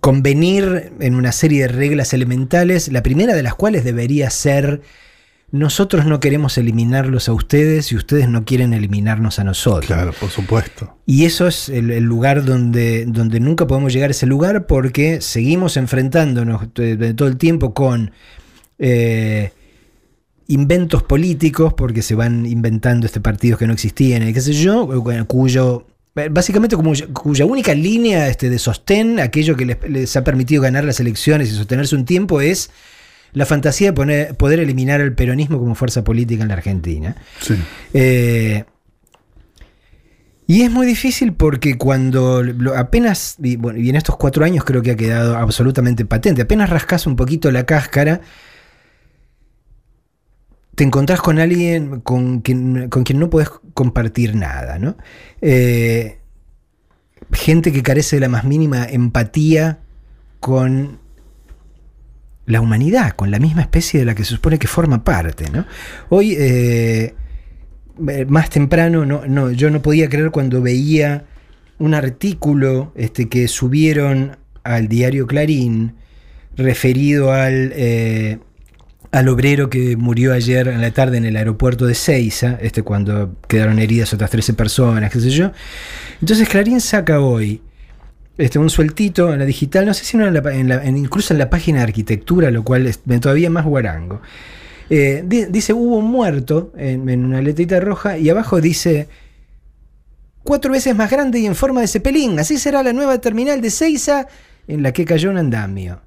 convenir en una serie de reglas elementales, la primera de las cuales debería ser nosotros no queremos eliminarlos a ustedes y ustedes no quieren eliminarnos a nosotros. Claro, por supuesto. Y eso es el, el lugar donde, donde nunca podemos llegar a ese lugar porque seguimos enfrentándonos de todo el tiempo con eh, inventos políticos, porque se van inventando este partidos que no existían, y qué sé yo, cuyo básicamente como cuya única línea este, de sostén, aquello que les, les ha permitido ganar las elecciones y sostenerse un tiempo es la fantasía de poner- poder eliminar al peronismo como fuerza política en la Argentina. Sí. Eh, y es muy difícil porque cuando apenas, y, bueno, y en estos cuatro años creo que ha quedado absolutamente patente, apenas rascas un poquito la cáscara, te encontrás con alguien con quien, no podés compartir nada, ¿no? Eh, gente que carece de la más mínima empatía con la humanidad, con la misma especie de la que se supone que forma parte. Hoy, eh, eh, más temprano, no, no, yo no podía creer cuando veía un artículo este, que subieron al diario Clarín referido al, al obrero que murió ayer en la tarde en el aeropuerto de Ceiza, este, cuando quedaron heridas otras 13 personas, qué sé yo. Entonces Clarín saca hoy este, un sueltito en la digital, no sé si no en incluso en la página de arquitectura, lo cual es todavía más guarango. Eh, di- dice, hubo muerto en, en una letrita roja y abajo dice, cuatro veces más grande y en forma de cepelín, así será la nueva terminal de Seiza en la que cayó un andamio.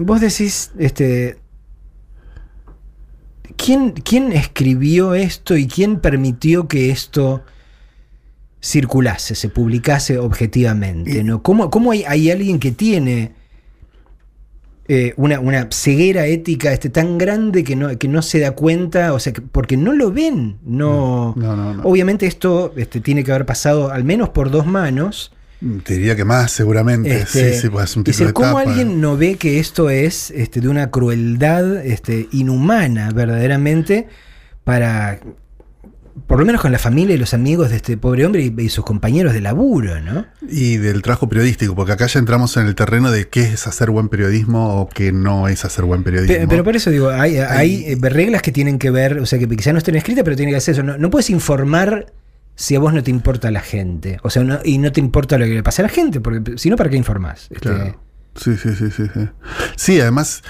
Vos decís, este, ¿quién, ¿quién escribió esto y quién permitió que esto circulase, se publicase objetivamente? ¿no? ¿Cómo, cómo hay, hay alguien que tiene eh, una, una ceguera ética este, tan grande que no, que no se da cuenta? O sea, que- porque no lo ven. No, No, no, no. Obviamente esto este, tiene que haber pasado al menos por dos manos. Te diría que más, seguramente. Este, sí, sí, pues es un tipo decir, de ¿Cómo etapa. alguien no ve que esto es este, de una crueldad este, inhumana verdaderamente para, por lo menos con la familia y los amigos de este pobre hombre y, y sus compañeros de laburo, ¿no? Y del trabajo periodístico, porque acá ya entramos en el terreno de qué es hacer buen periodismo o qué no es hacer buen periodismo. Pe- Pero, por eso digo, hay, hay, reglas que tienen que ver, o sea, que quizás no estén escritas, pero tienen que hacer eso. No, no puedes informar si a vos no te importa la gente. O sea, no- y no te importa lo que le pasa a la gente, porque si no, ¿para qué informás? Este, Claro. Sí, sí, sí, sí, sí. Sí, además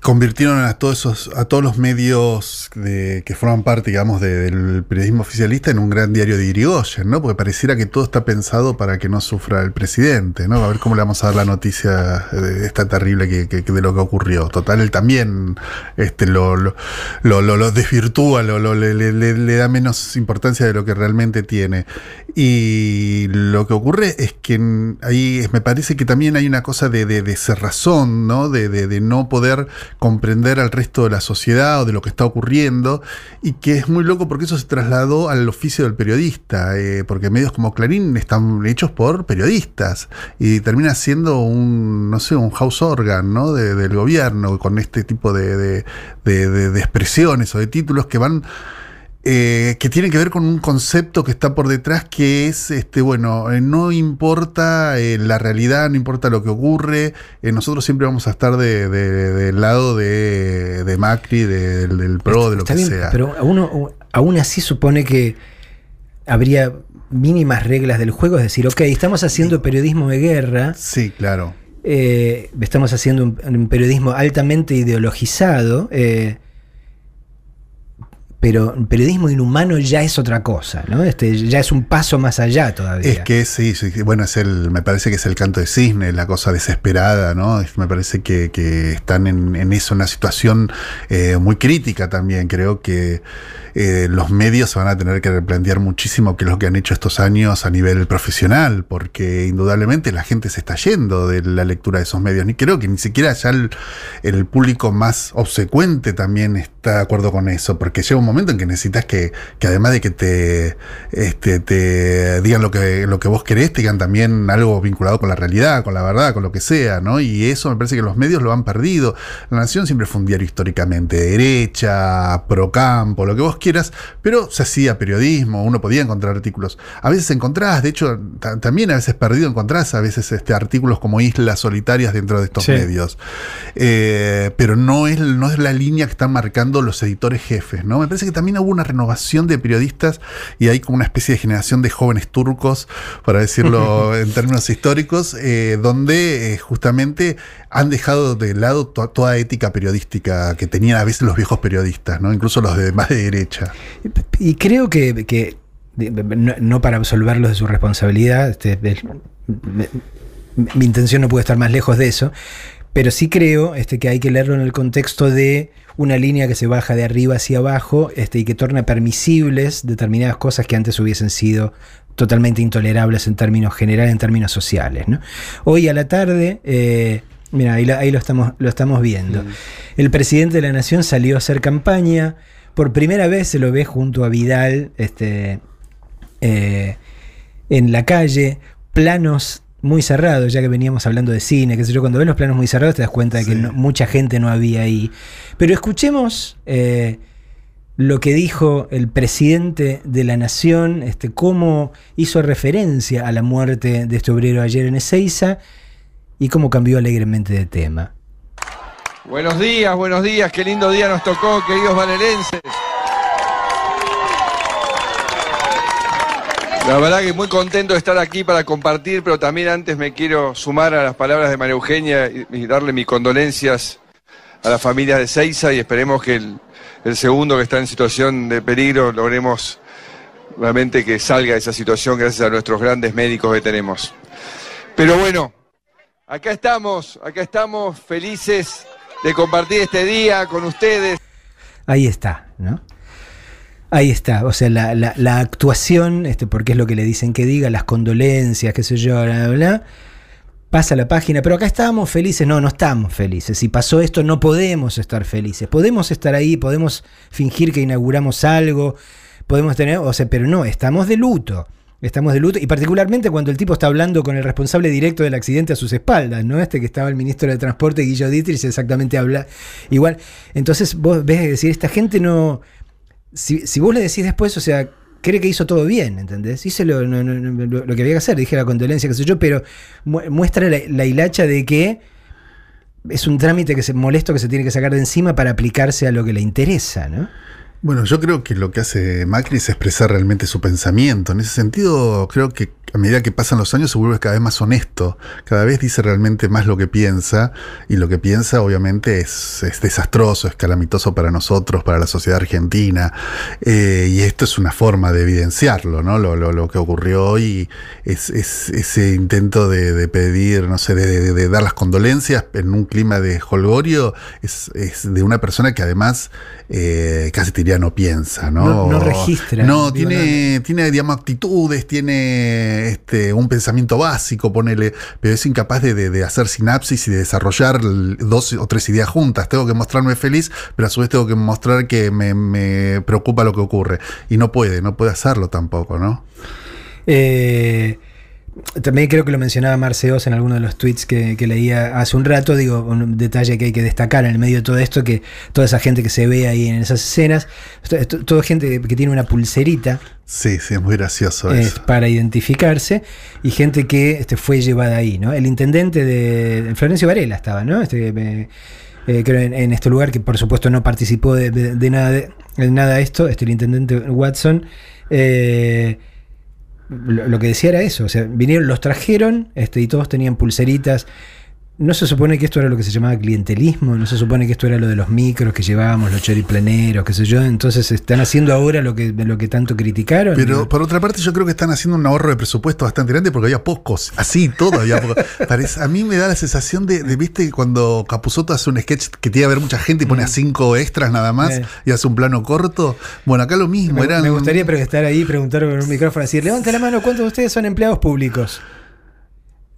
convirtieron a todos esos, a todos los medios de, que forman parte, digamos, de- del periodismo oficialista en un gran diario de Irigoyen, ¿no? Porque pareciera que todo está pensado para que no sufra el presidente, ¿no? A ver cómo le vamos a dar la noticia de esta terrible que, que- que de lo que ocurrió. Total, él también este, lo, lo, lo, lo- desvirtúa, lo, le, le- le- da menos importancia de lo que realmente tiene. Y lo que ocurre es que ahí me parece que también hay una cosa de, de, de cerrazón, ¿no? De no poder comprender al resto de la sociedad o de lo que está ocurriendo, y que es muy loco porque eso se trasladó al oficio del periodista, eh, porque medios como Clarín están hechos por periodistas, y termina siendo un, no sé, un house organ, ¿no? De- del gobierno, con este tipo de, de- de- expresiones o de títulos que van eh, que tiene que ver con un concepto que está por detrás, que es, este, bueno, eh, no importa eh, la realidad, no importa lo que ocurre, nosotros siempre vamos a estar de- de- del lado de, de Macri, de- del, del PRO, de lo que bien, sea. Pero uno, aún así supone que habría mínimas reglas del juego, es decir, ok, estamos haciendo periodismo de guerra, Sí, claro. estamos haciendo un, un periodismo altamente ideologizado, eh, pero periodismo inhumano ya es otra cosa, ¿no? Este, ya es un paso más allá todavía. Es que sí, sí, bueno, es el, me parece que es el canto de cisne, la cosa desesperada, ¿no? Me parece que, que están en, en eso, una situación eh, muy crítica también. Creo que eh, los medios se van a tener que replantear muchísimo qué es lo que han hecho estos años a nivel profesional, porque indudablemente la gente se está yendo de la lectura de esos medios. Ni creo que ni siquiera ya el, el público más obsecuente también está de acuerdo con eso, porque llega un momento en que necesitas que, que además de que te, este, te digan lo que, lo que vos querés, te digan también algo vinculado con la realidad, con la verdad, con lo que sea, ¿no? Y eso me parece que los medios lo han perdido. La Nación siempre fue un diario históricamente de derecha, pro campo, lo que vos quieras, pero se hacía periodismo, uno podía encontrar artículos. A veces encontrás, de hecho, ta- también a veces perdido encontrás a veces este, artículos como islas solitarias dentro de estos Sí. medios. Eh, pero no es, no es la línea que están marcando los editores jefes, ¿no? Me parece que también hubo una renovación de periodistas y hay como una especie de generación de jóvenes turcos, para decirlo en términos históricos, eh, donde eh, justamente han dejado de lado to- toda ética periodística que tenían a veces los viejos periodistas, ¿no? Incluso los de más de derecha. Y creo que, que no, no para absolverlos de su responsabilidad, este, el- me- mi intención no puede estar más lejos de eso, pero sí creo este, que hay que leerlo en el contexto de una línea que se baja de arriba hacia abajo este, y que torna permisibles determinadas cosas que antes hubiesen sido totalmente intolerables en términos generales, en términos sociales. ¿no? Hoy a la tarde, eh, mira, ahí, lo, estamos, lo estamos viendo. El presidente de la Nación salió a hacer campaña. Por primera vez se lo ve junto a Vidal este, eh, en la calle, planos muy cerrados, ya que veníamos hablando de cine, qué sé yo, cuando ves los planos muy cerrados te das cuenta de que Sí. no- mucha gente no había ahí. Pero escuchemos eh, lo que dijo el presidente de la nación, este, cómo hizo referencia a la muerte de este obrero ayer en Ezeiza y cómo cambió alegremente de tema. Buenos días, buenos días, qué lindo día nos tocó, queridos vanerenses. La verdad que muy contento de estar aquí para compartir, pero también antes me quiero sumar a las palabras de María Eugenia y, darle mis condolencias a la familia de Seiza y esperemos que el segundo que está en situación de peligro logremos realmente que salga de esa situación gracias a nuestros grandes médicos que tenemos. Pero bueno, acá estamos, acá estamos felices de compartir este día con ustedes. Ahí está, ¿no? Ahí está, o sea, la, la- la actuación, este, porque es lo que le dicen que diga, las condolencias, qué sé yo, bla, bla, bla, pasa la página, pero acá estábamos felices, no, no estamos felices, si pasó esto no podemos estar felices, podemos estar ahí, podemos fingir que inauguramos algo, podemos tener, o sea, pero no, estamos de luto. Estamos de luto, y particularmente cuando el tipo está hablando con el responsable directo del accidente a sus espaldas, ¿no? Este que estaba el ministro de Transporte, Guillo Dietrich, exactamente habla igual. Entonces vos ves decir, esta gente no, si, si vos le decís después, o sea, cree que hizo todo bien, ¿entendés? Hice lo, lo- que había que hacer, dije la condolencia, qué sé yo, pero mu- muestra la, la hilacha de que es un trámite que se molesto que se tiene que sacar de encima para aplicarse a lo que le interesa, ¿no? Bueno, yo creo que lo que hace Macri es expresar realmente su pensamiento. En ese sentido, creo que a medida que pasan los años se vuelve cada vez más honesto. Cada vez dice realmente más lo que piensa. Y lo que piensa, obviamente, es, es desastroso, es calamitoso para nosotros, para la sociedad argentina. Eh, y esto es una forma de evidenciarlo, ¿no? Lo, lo- lo que ocurrió hoy es, es ese intento de, de pedir, no sé, de, de- de dar las condolencias en un clima de holgorio, es, es de una persona que además eh, casi diría no piensa, ¿no? No- no registra, No, tiene, tiene, digamos, actitudes, tiene este, un pensamiento básico, ponele, pero es incapaz de, hacer sinapsis y de desarrollar dos o tres ideas juntas. Tengo que mostrarme feliz, pero a su vez tengo que mostrar que me, me preocupa lo que ocurre. Y no puede, no puede hacerlo tampoco, ¿no? Eh, también creo que lo mencionaba Marceos en alguno de los tweets que, que leía hace un rato. Digo, un detalle que hay que destacar en el medio de todo esto: que toda esa gente que se ve ahí en esas escenas, to- to- toda gente que tiene una pulserita Sí, sí, es muy gracioso es eso. para identificarse y gente que este, fue llevada ahí, ¿no? El intendente de Florencio Varela estaba, ¿no? Este, eh, eh, creo en, en este lugar que por supuesto no participó de, de- de nada de, de nada de esto, este, el intendente Watson. eh, lo, que decía era eso, o sea, vinieron, los trajeron este, y todos tenían pulseritas. No se supone que esto era lo que se llamaba clientelismo, no se supone que esto era lo de los micros que llevábamos, los choriplaneros, qué sé yo. Entonces están haciendo ahora lo que, lo que tanto criticaron. Pero por otra parte, yo creo que están haciendo un ahorro de presupuesto bastante grande porque había pocos, así todo había pocos. Parece- a mí me da la sensación de, de, viste, cuando Capusotto hace un sketch que tiene que haber mucha gente y pone a cinco extras nada más Eh. y hace un plano corto. Bueno, acá lo mismo, Me, eran. me gustaría estar ahí y preguntar con un micrófono así, levanta la mano, ¿cuántos de ustedes son empleados públicos?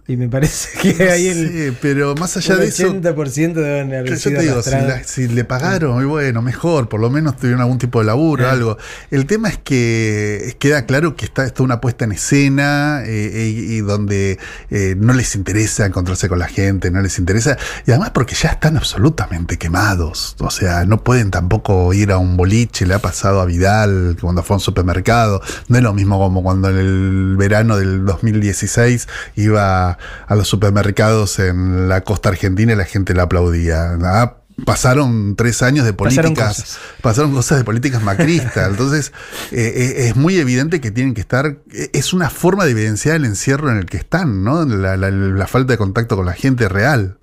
Y me parece que no ahí el, pero más allá de eso. 80% deben haber Yo sido te digo, si, la- si le pagaron, y bueno, mejor, por lo menos tuvieron algún tipo de laburo, Eh. algo. El tema es que queda claro que está, está una puesta en escena eh, y, y donde eh, no les interesa encontrarse con la gente, no les interesa, y además porque ya están absolutamente quemados, o sea, no pueden tampoco ir a un boliche, le ha pasado a Vidal cuando fue a un supermercado, no es lo mismo como cuando en el verano del 2016 iba a los supermercados en la costa argentina y la gente la aplaudía. Ah, Pasaron tres años de Pasaron políticas, cosas. pasaron cosas de políticas macristas. Entonces, eh, eh, es muy evidente que tienen que estar. eh, Es una forma de evidenciar el encierro en el que están, ¿no? La, la- la falta de contacto con la gente real.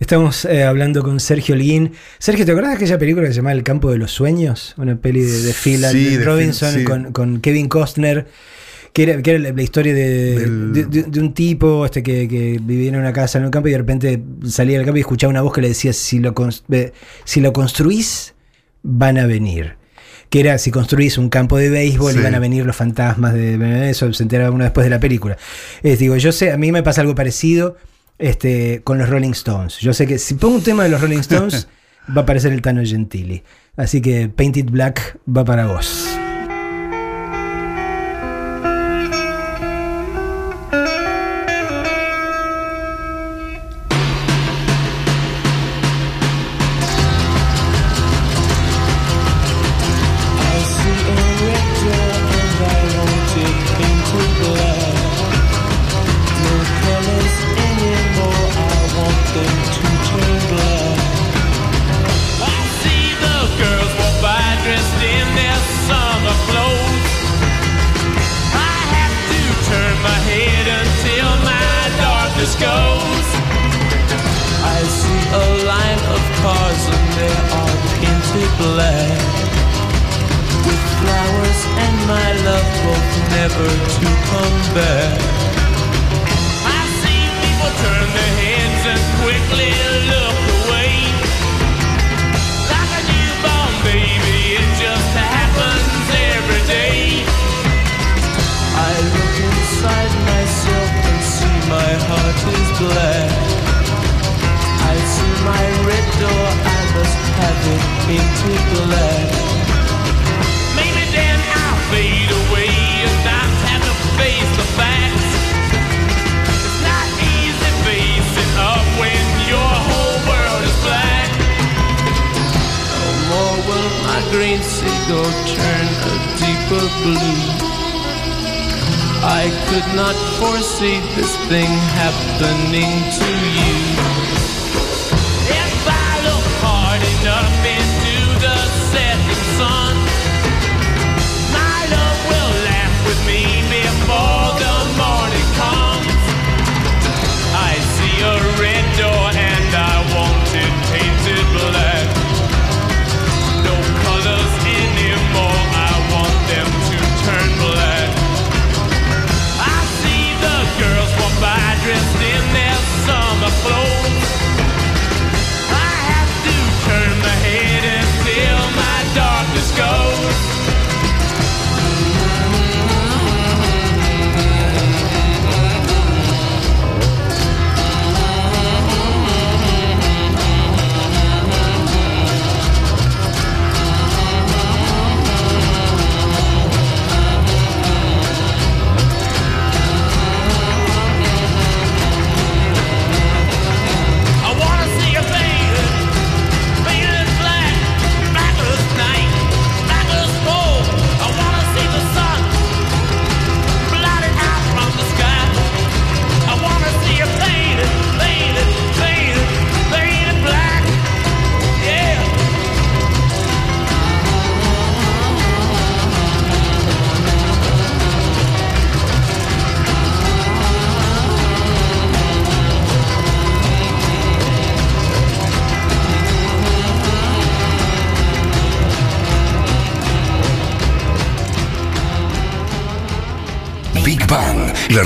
Estamos eh, hablando con Sergio Holguín. Sergio, ¿te acuerdas de aquella película que se llama El campo de los sueños? Una peli de, de Phil Sí, de Robinson Phil, sí. con, con Kevin Costner. Que era, que era la, la historia de, Del- de, de- de un tipo este, que, que vivía en una casa en un campo y de repente salía del campo y escuchaba una voz que le decía: Si lo, eh, si lo construís, van a venir. Que era si construís un campo de béisbol Sí. y van a venir los fantasmas de eso, se entera uno después de la película. Es, digo, yo sé, a mí me pasa algo parecido este, con los Rolling Stones. Yo sé que si pongo un tema de los Rolling Stones, va a aparecer el Tano Gentili. Así que Painted Black va para vos.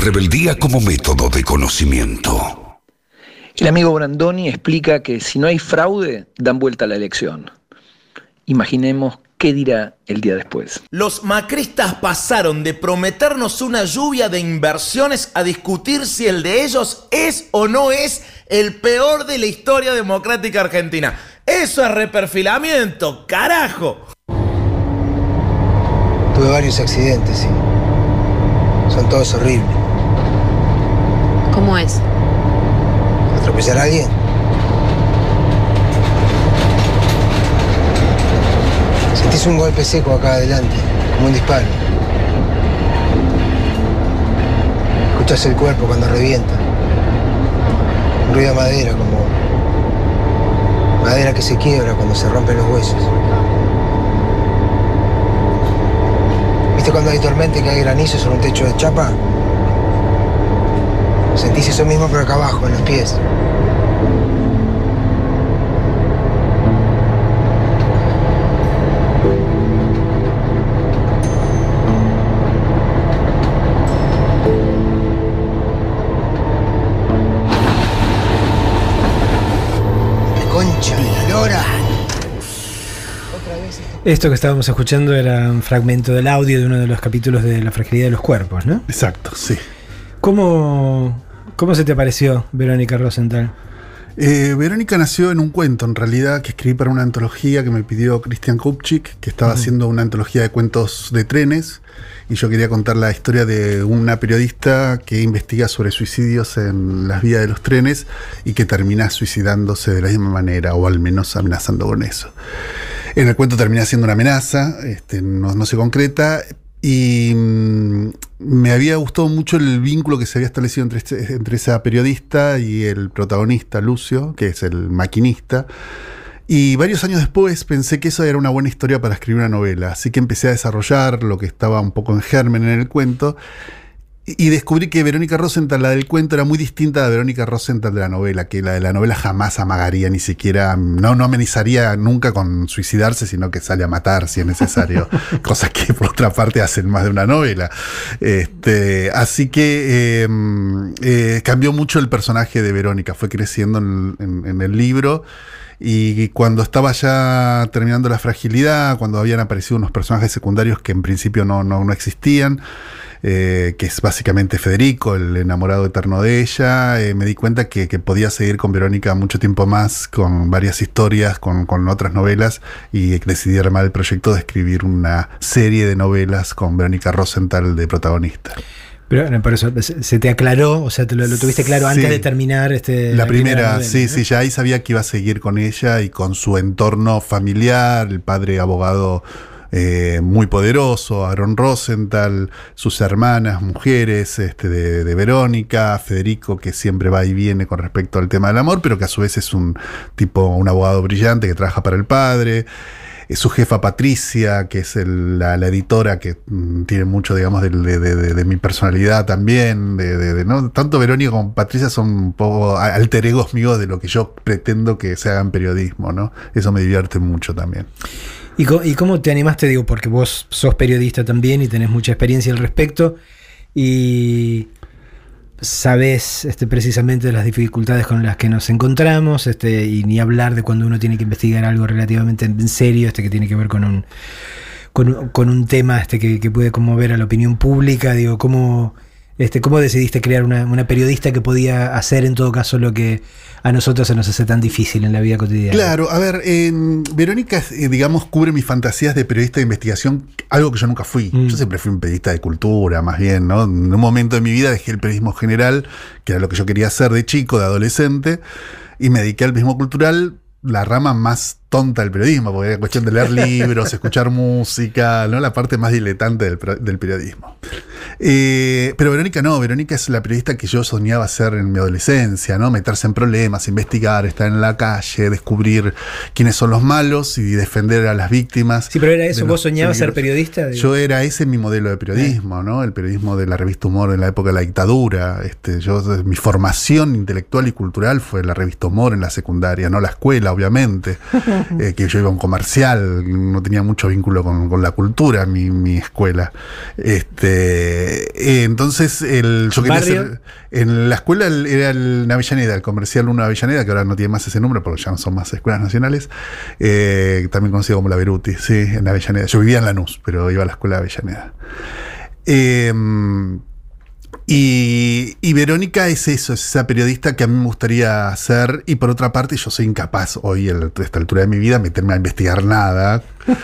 Rebeldía como método de conocimiento. El amigo Brandoni explica que si no hay fraude, dan vuelta a la elección. Imaginemos qué dirá el día después. Los macristas pasaron de prometernos una lluvia de inversiones a discutir si el de ellos es o no es el peor de la historia democrática argentina. Eso es reperfilamiento, carajo. Tuve varios accidentes, sí. Son todos horribles. ¿Cómo es? ¿Atropellar a alguien? Sentís un golpe seco acá adelante, como un disparo. Escuchás el cuerpo cuando revienta. Un ruido de madera, como madera que se quiebra cuando se rompen los huesos. ¿Viste cuando hay tormenta y cae granizo sobre un techo de chapa? Sentís eso mismo pero acá abajo, en los pies. Concha de la lora. Esto que estábamos escuchando era un fragmento del audio de uno de los capítulos de La fragilidad de los cuerpos, ¿no? Exacto, sí. ¿Cómo, cómo se te pareció Verónica Rosenthal? Eh, Verónica nació en un cuento, en realidad, que escribí para una antología que me pidió Christian Kupchik, que estaba haciendo una antología de cuentos de trenes, y yo quería contar la historia de una periodista que investiga sobre suicidios en las vías de los trenes y que termina suicidándose de la misma manera, o al menos amenazando con eso. En el cuento termina siendo una amenaza, este, no, no se concreta, y mm, me había gustado mucho el vínculo que se había establecido entre, este- entre esa periodista y el protagonista, Lucio, que es el maquinista. Y varios años después pensé que eso era una buena historia para escribir una novela, así que empecé a desarrollar lo que estaba un poco en germen en el cuento. Y descubrí que Verónica Rosenthal, la del cuento, era muy distinta a la Verónica Rosenthal de la novela, que la de la novela jamás amagaría, ni siquiera, no, no amenizaría nunca con suicidarse, sino que sale a matar si es necesario, cosas que por otra parte hacen más de una novela. Este, así que eh, eh, cambió mucho el personaje de Verónica, fue creciendo en, en- en el libro. Y cuando estaba ya terminando la fragilidad, cuando habían aparecido unos personajes secundarios que en principio no, no, no existían, eh, que es básicamente Federico, el enamorado eterno de ella, eh, me di cuenta que, que podía seguir con Verónica mucho tiempo más, con varias historias, con, con otras novelas, y decidí armar el proyecto de escribir una serie de novelas con Verónica Rosenthal de protagonista. Pero por eso se te aclaró, o sea, te lo, lo tuviste claro antes Sí. de terminar este, La primera, novela, sí, ¿no? sí, ya ahí sabía que iba a seguir con ella y con su entorno familiar, el padre abogado eh, muy poderoso, Aaron Rosenthal, sus hermanas, mujeres este, de, de Verónica, Federico, que siempre va y viene con respecto al tema del amor, pero que a su vez es un tipo, un abogado brillante que trabaja para el padre. Eh, Su jefa Patricia, que es la, la editora que mm, tiene mucho, digamos, de, de- mi personalidad también. ¿no? Tanto Verónica como Patricia son un poco alter egos míos de lo que yo pretendo que se haga en periodismo. ¿no? Eso me divierte mucho también. ¿Y, y cómo te animaste? Digo, porque vos sos periodista también y tenés mucha experiencia al respecto y sabés este, precisamente las dificultades con las que nos encontramos este, y ni hablar de cuando uno tiene que investigar algo relativamente en serio, este, que tiene que ver con un, con, con un tema este, que, que puede conmover a la opinión pública. Digo, ¿cómo, este, ¿cómo decidiste crear una, una periodista que podía hacer en todo caso lo que a nosotros se nos hace tan difícil en la vida cotidiana? Claro, a ver, Verónica, eh, digamos, cubre mis fantasías de periodista de investigación, algo que yo nunca fui. Yo siempre fui un periodista de cultura, más bien, ¿no? En un momento de mi vida dejé el periodismo general, que era lo que yo quería hacer de chico, de adolescente, y me dediqué al periodismo cultural, la rama más tonta del periodismo, porque era cuestión de leer libros, escuchar música, ¿no? La parte más diletante del, del periodismo. Eh, pero Verónica no, Verónica es la periodista que yo soñaba ser en mi adolescencia, ¿no? Meterse en problemas, investigar, estar en la calle, descubrir quiénes son los malos y defender a las víctimas. Sí, pero era eso, ¿vos soñabas ser periodista? Yo era ese mi modelo de periodismo, ¿no? El periodismo de la revista Humor en la época de la dictadura. Este, yo, mi formación intelectual y cultural fue la revista Humor en la secundaria, no la escuela, obviamente. eh, que yo iba a un comercial, no tenía mucho vínculo con, con la cultura, mi, mi escuela. Este, eh, entonces, el, yo quería ser- en la escuela el- era el Avellaneda, el comercial 1 de Avellaneda, que ahora no tiene más ese nombre porque ya no son más escuelas nacionales, eh, también conocido como la Beruti, sí, en Avellaneda. Yo vivía en Lanús, pero iba a la escuela de Avellaneda. Y, y Verónica es eso, es esa periodista que a mí me gustaría ser. Y por otra parte, yo soy incapaz hoy, a esta altura de mi vida, meterme a investigar nada.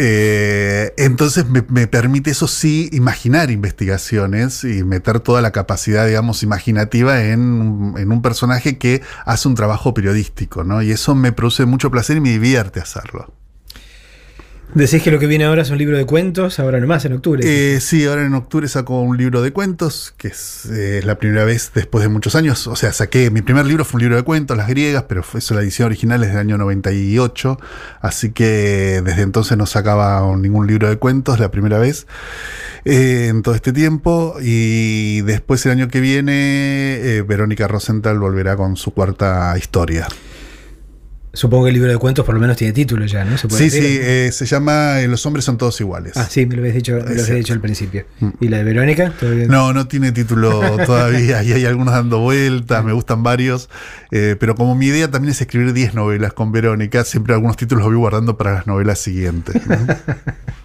Eh, entonces me, me permite, eso sí, imaginar investigaciones y meter toda la capacidad, digamos, imaginativa en, un- en un personaje que hace un trabajo periodístico, ¿no? Y eso me produce mucho placer y me divierte hacerlo. Decís que lo que viene ahora es un libro de cuentos, ahora nomás, en octubre. Eh, sí, ahora en octubre saco un libro de cuentos, que es eh, la primera vez después de muchos años. O sea, saqué, mi primer libro fue un libro de cuentos, Las Griegas, pero fue eso, la edición original es del año 98. Así que desde entonces no sacaba ningún libro de cuentos, la primera vez eh, en todo este tiempo. Y después el año que viene, eh, Verónica Rosenthal volverá con su cuarta historia. Supongo que el libro de cuentos por lo menos tiene título ya, ¿no? ¿Se puede Sí, sí, eh, se llama eh, Los hombres son todos iguales. Ah, sí, me lo habías dicho, me lo dicho al principio. ¿Y la de Verónica? ¿Todavía? No, no tiene título todavía y hay algunos dando vueltas, me gustan varios, eh, pero como mi idea también es escribir 10 novelas con Verónica, siempre algunos títulos los voy guardando para las novelas siguientes. ¿no?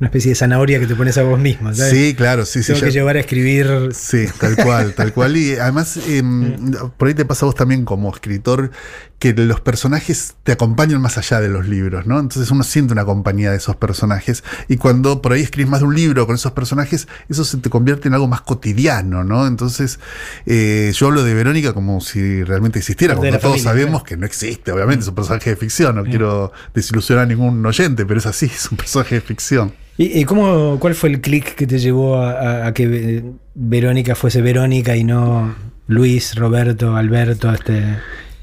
Una especie de zanahoria que te pones a vos mismo. ¿sabes? Sí, claro, sí, sí. Tengo que ya- llevar a escribir. Sí, tal cual, tal cual. Y además, em, por ahí te pasa a vos también como escritor que los personajes te acompañan más allá de los libros, ¿no? Entonces uno siente una compañía de esos personajes y cuando por ahí escribes más de un libro con esos personajes, eso se te convierte en algo más cotidiano, ¿no? Entonces eh, yo hablo de Verónica como si realmente existiera, la todos familia, sabemos que no existe, obviamente, es un personaje de ficción, no quiero desilusionar a ningún oyente, pero es así, es un personaje de ficción. ¿Y, cómo, cuál fue el clic que te llevó a, que Verónica fuese Verónica y no Luis, Roberto, Alberto? Este...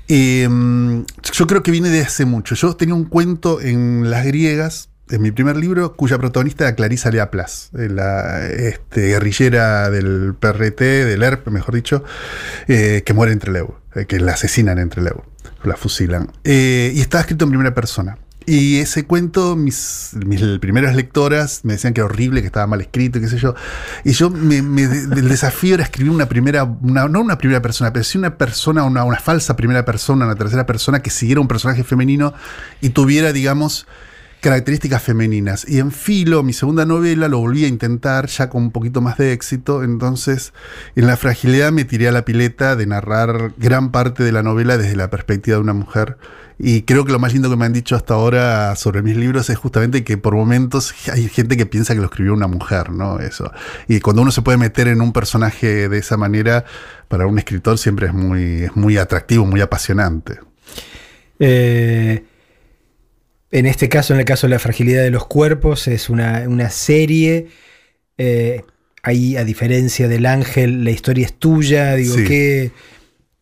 Eh, yo creo que viene de hace mucho. Yo tenía un cuento en Las Griegas, en mi primer libro, cuya protagonista era Clarisa Leaplas, eh, la este, guerrillera del PRT, del ERP, mejor dicho, eh, que muere en Trelew, eh, que la asesinan en Trelew, la fusilan. Y estaba escrito en primera persona. Y ese cuento, mis, mis primeras lectoras me decían que era horrible, que estaba mal escrito, qué sé yo. Y yo, me, me- el desafío era escribir una primera, una- no una primera persona, pero sí una persona, una, una falsa primera persona, una tercera persona que siguiera un personaje femenino y tuviera, digamos, características femeninas. Y en Filo, mi segunda novela, lo volví a intentar ya con un poquito más de éxito. Entonces, en la fragilidad me tiré a la pileta de narrar gran parte de la novela desde la perspectiva de una mujer. Y creo que lo más lindo que me han dicho hasta ahora sobre mis libros es justamente que por momentos hay gente que piensa que lo escribió una mujer, ¿no? Eso. Y cuando uno se puede meter en un personaje de esa manera, para un escritor siempre es muy, es muy atractivo, muy apasionante. Eh, en este caso, en el caso de la fragilidad de los cuerpos, es una, una serie. eh, ahí, a diferencia del ángel, la historia es tuya. Digo, Sí. ¿qué,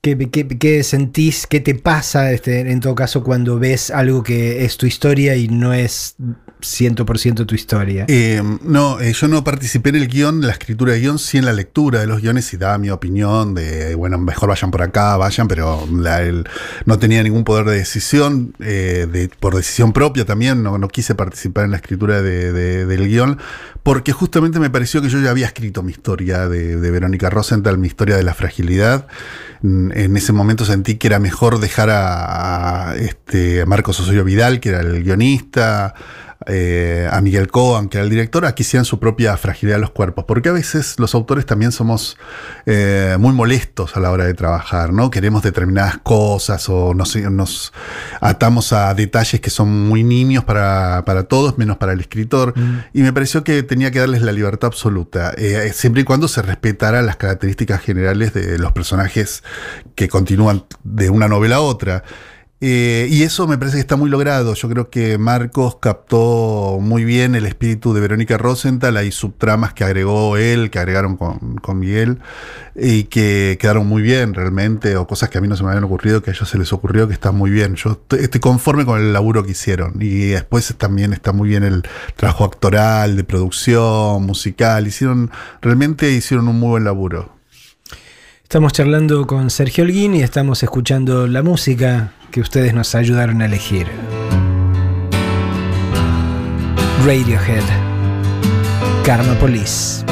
qué, qué- qué sentís? ¿Qué te pasa este, en todo caso cuando ves algo que es tu historia y no es 100% tu historia? Eh, no, yo no participé en el guion, la escritura de guion, sí en la lectura de los guiones y daba mi opinión de, bueno, mejor vayan por acá, vayan, pero no tenía ningún poder de decisión, eh, de, por decisión propia también, no, no quise participar en la escritura de- de- del guion, porque justamente me pareció que yo ya había escrito mi historia de, de Verónica Rosenthal, mi historia de la fragilidad. En ese momento sentí que era mejor dejar a, este, a Marcos Osorio Vidal, que era el guionista, eh, a Miguel Coan, que era el director, a que hicieran su propia fragilidad de los cuerpos. Porque a veces los autores también somos eh, muy molestos a la hora de trabajar, ¿no? Queremos determinadas cosas o nos, nos atamos a detalles que son muy nimios para, para todos, menos para el escritor. Y me pareció que tenía que darles la libertad absoluta, eh, siempre y cuando se respetaran las características generales de los personajes que continúan de una novela a otra. Eh, y eso me parece que está muy logrado. Yo creo que Marcos captó muy bien el espíritu de Verónica Rosenthal. Hay subtramas que agregó él, que agregaron con, con Miguel, y que quedaron muy bien realmente, o cosas que a mí no se me habían ocurrido, que a ellos se les ocurrió, que está muy bien. Yo estoy, conforme con el laburo que hicieron. Y después también está muy bien el trabajo actoral, de producción, musical. Hicieron, realmente hicieron un muy buen laburo. Estamos charlando con Sergio Holguín y estamos escuchando la música que ustedes nos ayudaron a elegir. Radiohead, Karma Police.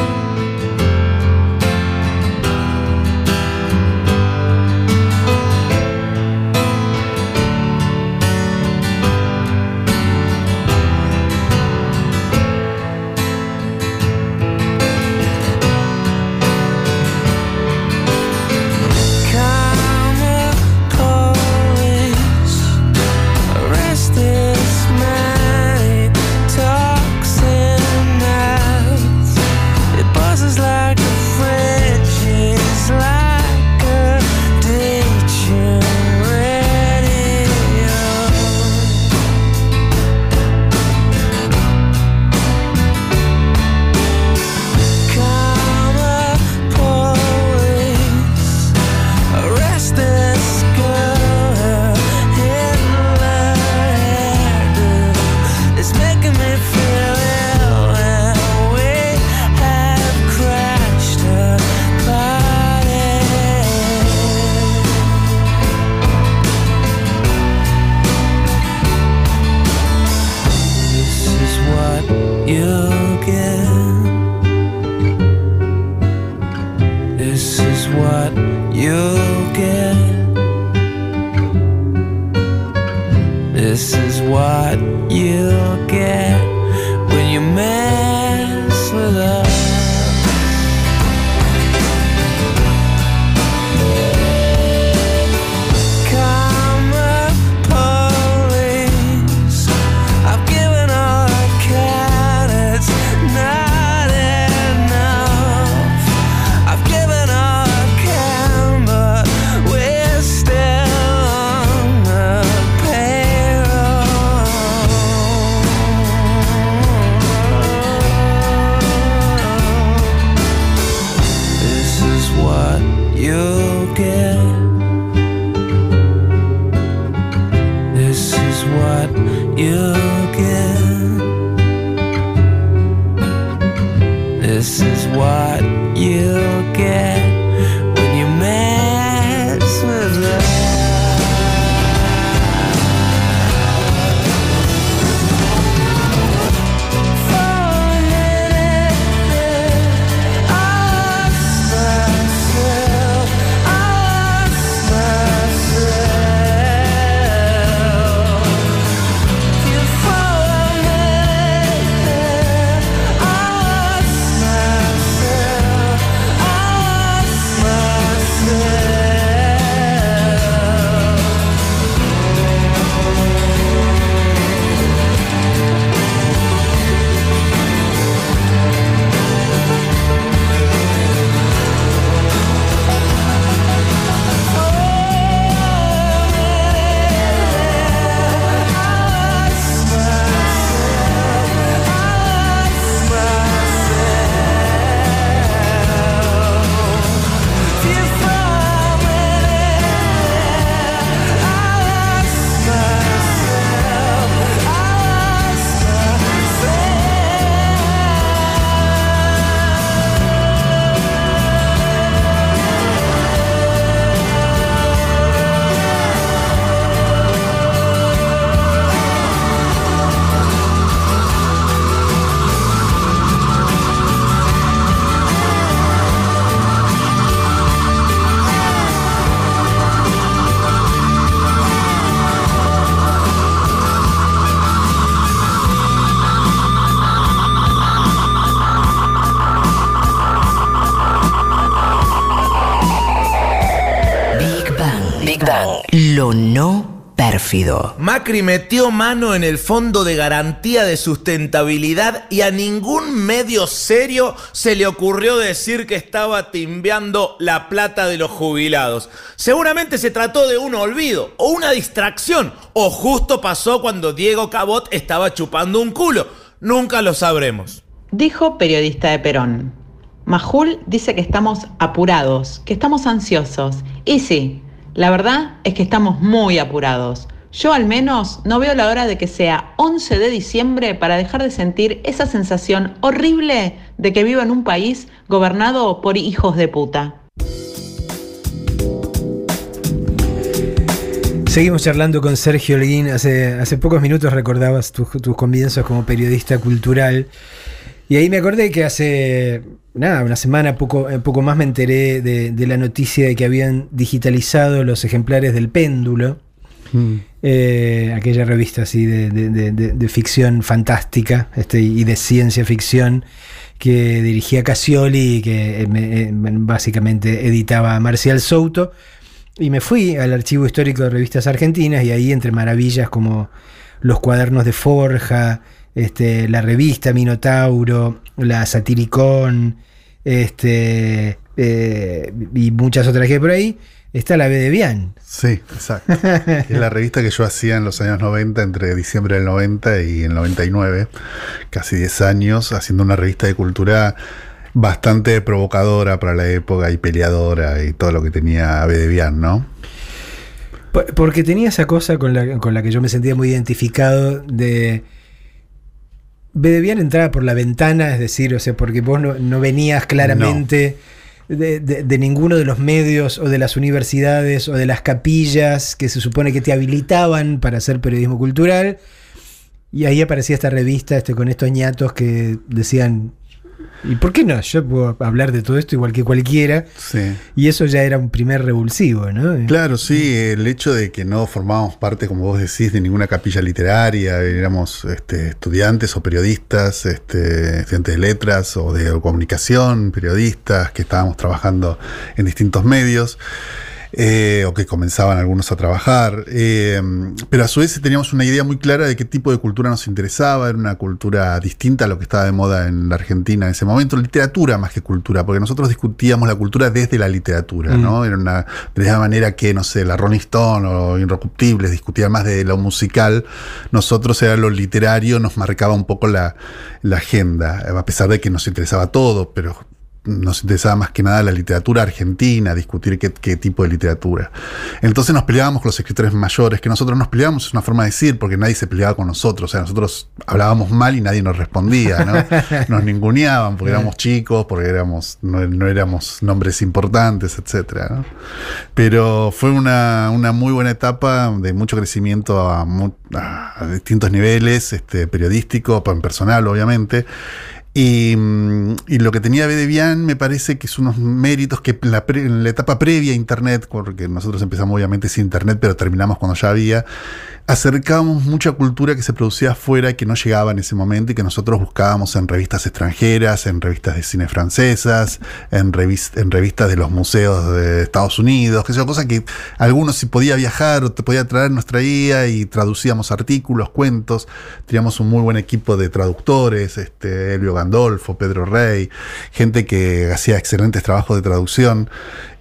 Macri metió mano en el fondo de garantía de sustentabilidad y a ningún medio serio se le ocurrió decir que estaba timbeando la plata de los jubilados. Seguramente se trató de un olvido o una distracción o justo pasó cuando Diego Cabot estaba chupando un culo. Nunca lo sabremos. Dijo periodista de Perón. Majul dice que estamos apurados, que estamos ansiosos. Y sí, la verdad es que estamos muy apurados. Yo al menos no veo la hora de que sea 11 de diciembre para dejar de sentir esa sensación horrible de que vivo en un país gobernado por hijos de puta. Seguimos charlando con Sergio Holguín. Hace, hace pocos minutos recordabas tus, comienzos como periodista cultural. Y ahí me acordé que hace nada, una semana, poco, eh, poco más me enteré de, de la noticia de que habían digitalizado los ejemplares del péndulo. Eh, aquella revista así de, de- ficción fantástica este, y de ciencia ficción que dirigía Cassioli y que eh, eh, básicamente editaba Marcial Souto. Y me fui al archivo histórico de revistas argentinas y ahí entre maravillas como los cuadernos de Forja, este, la revista Minotauro, la Satiricón, este, y muchas otras que hay por ahí, está la B de Bian. Sí, exacto. es la revista que yo hacía en los años 90, entre diciembre del 90 y el 99, casi 10 años, haciendo una revista de cultura bastante provocadora para la época y peleadora y todo lo que tenía B de Bian, ¿no? Po- Porque tenía esa cosa con la, con la que yo me sentía muy identificado de... Bedebian entraba por la ventana, es decir, o sea, porque vos no, no venías claramente de, de- de ninguno de los medios o de las universidades o de las capillas que se supone que te habilitaban para hacer periodismo cultural. Y ahí aparecía esta revista este, con estos ñatos que decían, ¿y por qué no? Yo puedo hablar de todo esto igual que cualquiera. Sí. Y eso ya era un primer revulsivo, ¿no? Claro, sí, el hecho de que no formábamos parte, como vos decís, de ninguna capilla literaria, éramos este, estudiantes o periodistas, este, estudiantes de letras o de comunicación, periodistas que estábamos trabajando en distintos medios. Eh, o que comenzaban algunos a trabajar, eh, pero a su vez teníamos una idea muy clara de qué tipo de cultura nos interesaba, era una cultura distinta a lo que estaba de moda en la Argentina en ese momento, literatura más que cultura, porque nosotros discutíamos la cultura desde la literatura, Mm. ¿no? Era una, de la manera que, no sé, la Rolling Stone o Inrecuptibles discutían más de lo musical, nosotros era lo literario, nos marcaba un poco la, la agenda, a pesar de que nos interesaba todo, pero nos interesaba más que nada la literatura argentina, discutir qué, qué tipo de literatura. Entonces nos peleábamos con los escritores mayores, que nosotros nos peleábamos, es una forma de decir, porque nadie se peleaba con nosotros, o sea, nosotros hablábamos mal y nadie nos respondía, ¿no? Nos ninguneaban porque éramos chicos, porque éramos, no, no éramos nombres importantes, ¿no? Pero fue una, una muy buena etapa de mucho crecimiento a, a distintos niveles, este, periodístico, personal, obviamente. Y, mm, y lo que tenía B de Bian me parece que es unos méritos que la, pre- en la etapa previa a Internet, porque nosotros empezamos obviamente sin Internet, pero terminamos cuando ya había, acercábamos mucha cultura que se producía afuera y que no llegaba en ese momento y que nosotros buscábamos en revistas extranjeras, en revistas de cine francesas, en revistas de los museos de Estados Unidos, que son cosas que algunos si podía viajar o te podía traer nos traía y traducíamos artículos, cuentos, teníamos un muy buen equipo de traductores, este, Elvio Gandolfo, Pedro Rey, gente que hacía excelentes trabajos de traducción.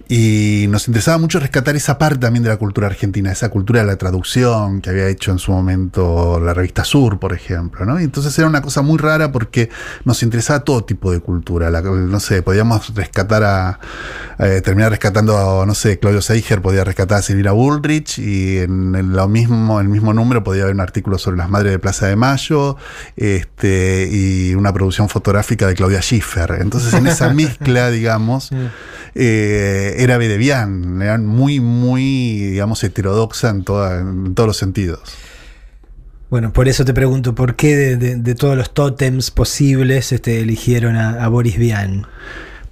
Y nos interesaba mucho rescatar esa parte también de la cultura argentina, esa cultura de la traducción que había hecho en su momento la revista Sur, por ejemplo. ¿no? Y entonces era una cosa muy rara porque nos interesaba todo tipo de cultura. La- no sé, podíamos rescatar a. eh, terminar rescatando a, no sé, Claudio Seiger podía rescatar a Silvira Bullrich y en lo mismo, el mismo número podía haber un artículo sobre las madres de Plaza de Mayo este, y una producción fotográfica de Claudia Schiffer. Entonces en esa mezcla, digamos eh, era Bedevián, era muy, muy, digamos, heterodoxa en, toda- en todos los sentidos. Bueno, por eso te pregunto, ¿por qué de, todos los tótems posibles este, eligieron a, a Boris Vian?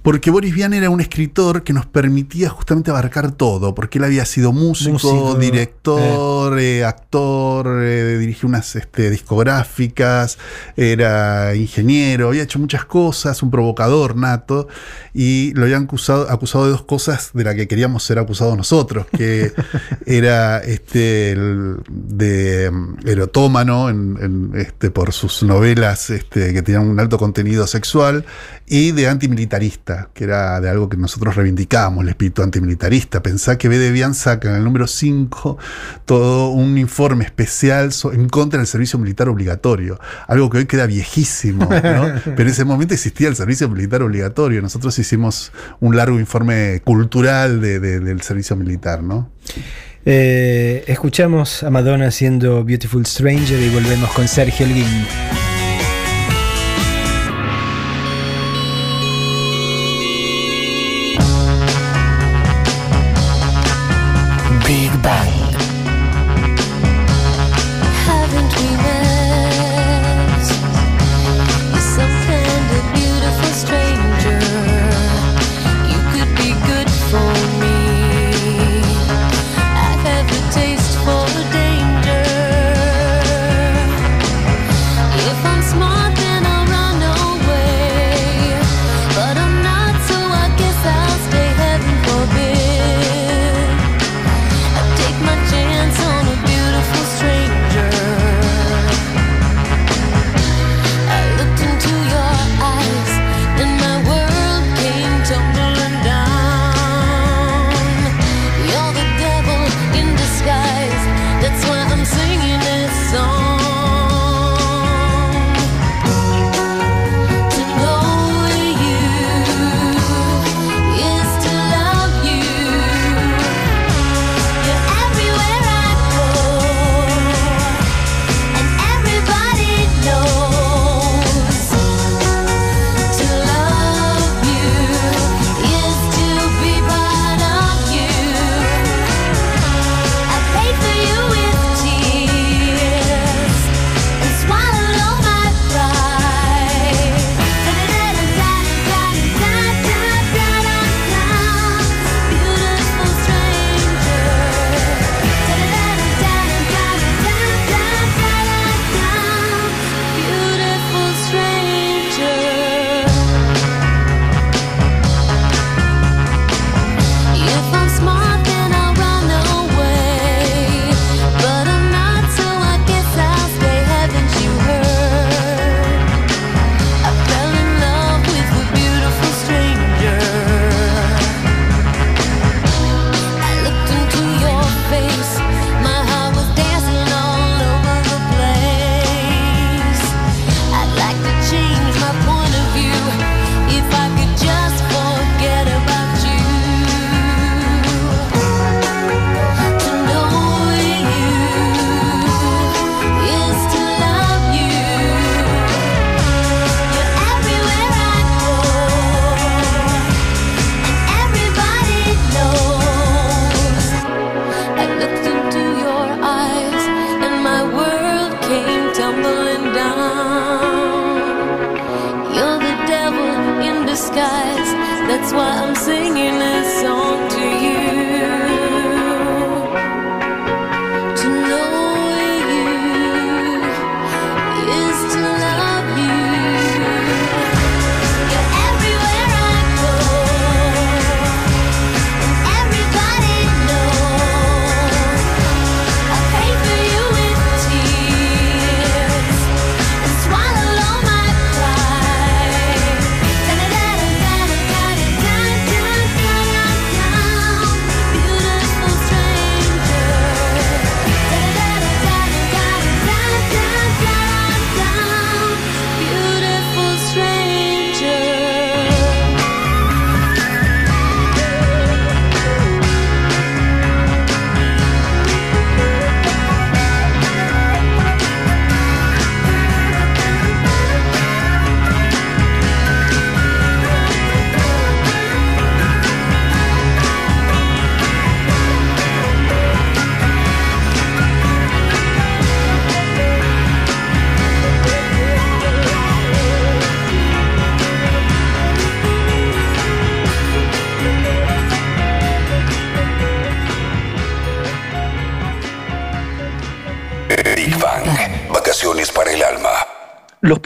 Porque Boris Vian era un escritor que nos permitía justamente abarcar todo, porque él había sido músico, Músico, director, eh, actor, eh, dirigió unas este, discográficas, era ingeniero, había hecho muchas cosas, un provocador nato, y lo habían acusado, acusado de dos cosas de las que queríamos ser acusados nosotros, que era este el de mm, erotómano en- en, este, por sus novelas este, que tenían un alto contenido sexual y de antimilitarista, que era de algo que nosotros reivindicábamos, el espíritu antimilitarista. Pensá que B. de Bian saca en el número 5 todo un informe especial en contra del servicio militar obligatorio, algo que hoy queda viejísimo, ¿no? pero en ese momento existía el servicio militar obligatorio. Nosotros hicimos un largo informe cultural de- de- del servicio militar, ¿no? Eh, escuchamos a Madonna haciendo Beautiful Stranger y volvemos con Sergio Elguín.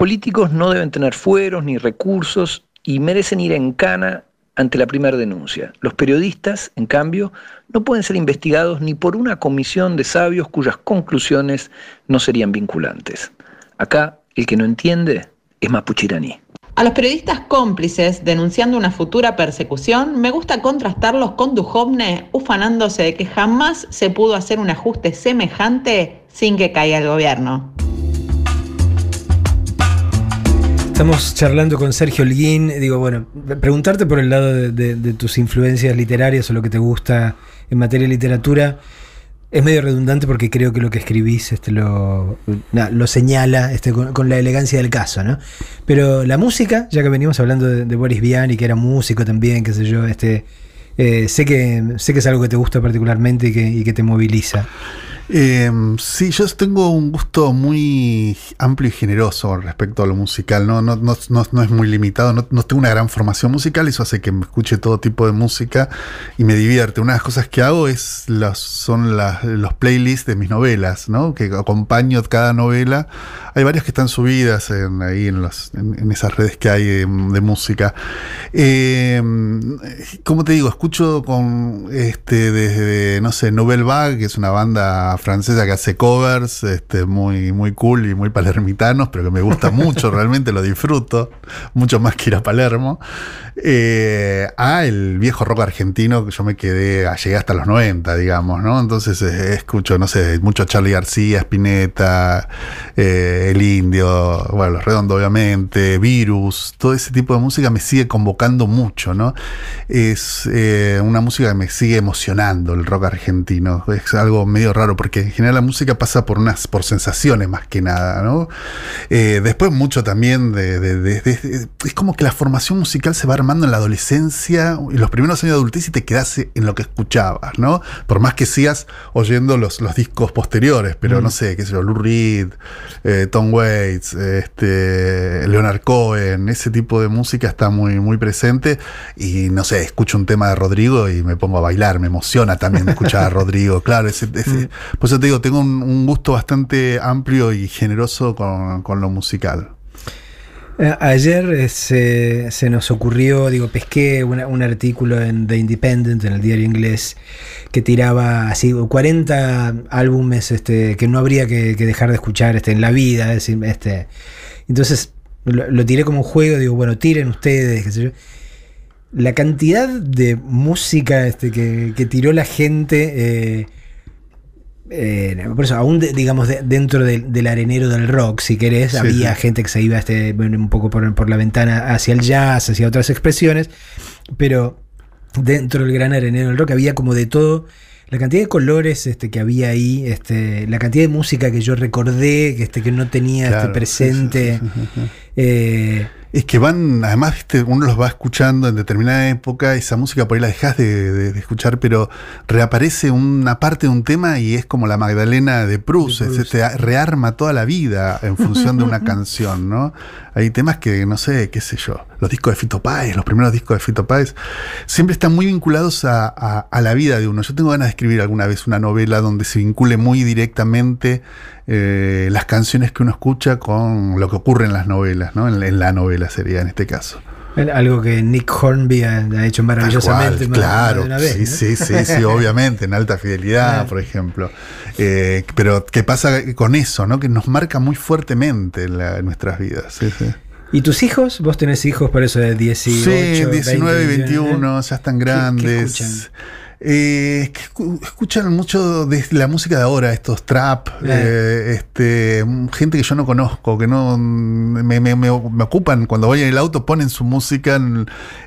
Políticos no deben tener fueros ni recursos y merecen ir en cana ante la primera denuncia. Los periodistas, en cambio, no pueden ser investigados ni por una comisión de sabios cuyas conclusiones no serían vinculantes. Acá, el que no entiende es mapuchiraní. A los periodistas cómplices denunciando una futura persecución, me gusta contrastarlos con Duhovne ufanándose de que jamás se pudo hacer un ajuste semejante sin que caiga el gobierno. Estamos charlando con Sergio Holguín. Digo, bueno, preguntarte por el lado de, tus influencias literarias o lo que te gusta en materia de literatura. Es medio redundante porque creo que lo que escribís este, lo, señala este, con, la elegancia del caso, ¿no? Pero la música, ya que venimos hablando de, de Boris Vian y que era músico también, qué sé yo, este, eh, sé, que, sé que es algo que te gusta particularmente y que, y que te moviliza. Eh, sí, yo tengo un gusto muy amplio y generoso respecto a lo musical, no, no, no, no, no es muy limitado, no, no tengo una gran formación musical, eso hace que me escuche todo tipo de música y me divierte. Una de las cosas que hago es son los playlists de mis novelas, ¿no? que acompaño cada novela. Hay varias que están subidas en, ahí en, los, en, esas redes que hay de, de música. Eh, como te digo, escucho con este desde, no sé, Nouvelle Vague, que es una banda francesa que hace covers, este, muy, muy cool y muy palermitanos, pero que me gusta mucho, realmente lo disfruto, mucho más que ir a Palermo. Eh, a el viejo rock argentino que yo me quedé, llegué hasta los 90, digamos, ¿no? Entonces eh, escucho, no sé, mucho Charlie García, Spinetta, eh, El Indio, bueno, Los Redondos obviamente, Virus, todo ese tipo de música me sigue convocando mucho, ¿no? Es una música que me sigue emocionando el rock argentino, es algo medio raro porque en general la música pasa por unas, por sensaciones más que nada, ¿no? Eh, después mucho también de, de- de- de- es como que la formación musical se va armando en la adolescencia y los primeros años de adultez y te quedas en lo que escuchabas, ¿no? Por más que sigas oyendo los, los discos posteriores, pero no sé, qué sé yo, Lou Reed, eh, Tom Waits, este, Leonard Cohen, ese tipo de música está muy, muy presente y no sé, escucho un tema de Rodrigo y me pongo a bailar, me emociona también escuchar a Rodrigo, claro, ese, ese- por eso te digo, tengo un, gusto bastante amplio y generoso con, con lo musical. Eh, Ayer eh, se, se nos ocurrió, digo, pesqué un artículo en The Independent, en el diario inglés, que tiraba así 40 álbumes este, que no habría que, dejar de escuchar este, en la vida. decir, este, entonces lo, lo tiré como un juego, digo, bueno, tiren ustedes, qué sé yo. La cantidad de música este, que, que tiró la gente. eh, eh, por eso, aún de- digamos de- dentro del- del arenero del rock, si querés, Sí, había sí. gente que se iba este, un poco por, por la ventana hacia el jazz, hacia otras expresiones, pero dentro del gran arenero del rock había como de todo. La cantidad de colores este, que había ahí, este, la cantidad de música que yo recordé, que, este, que no tenía este, presente. eh, Es que van, además, viste, uno los va escuchando en determinada época, esa música por ahí la dejas de, de- de escuchar, pero reaparece una parte de un tema y es como la Magdalena de Proust, se te rearma toda la vida en función de una canción, ¿no? Hay temas que, no sé, qué sé yo. los discos de Fito Páez, los primeros discos de Fito Páez, siempre están muy vinculados a, a- a la vida de uno. Yo tengo ganas de escribir alguna vez una novela donde se vincule muy directamente eh, las canciones que uno escucha con lo que ocurre en las novelas, ¿no? En, en la novela sería en este caso. Algo que Nick Hornby ha, ha hecho maravillosamente. Cual, más claro, de una vez, sí, ¿no? sí, sí, sí, obviamente, en alta fidelidad, por ejemplo. Eh, pero ¿qué pasa con eso, no? Que nos marca muy fuertemente en, la- en nuestras vidas. Sí, sí. ¿Y tus hijos? Vos tenés hijos por eso de 18, Sí, 19 y 20, 21, ya están grandes. escuchan? Eh, escuchan mucho de la música de ahora, estos trap, Eh. eh, este, gente que yo no conozco, que no me, me- me- ocupan cuando voy en el auto, ponen su música,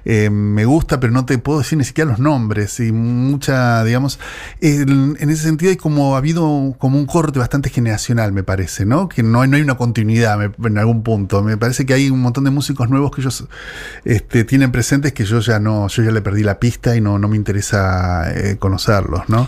eh, me gusta, pero no te puedo decir ni siquiera los nombres y mucha, digamos, en, en ese sentido hay como ha habido como un corte bastante generacional, me parece, ¿no? Que no hay, no hay una continuidad en algún punto. Me parece que hay un montón de músicos nuevos que ellos este, tienen presentes que yo ya no, yo ya le perdí la pista y no, no me interesa eh, conocerlos, ¿no?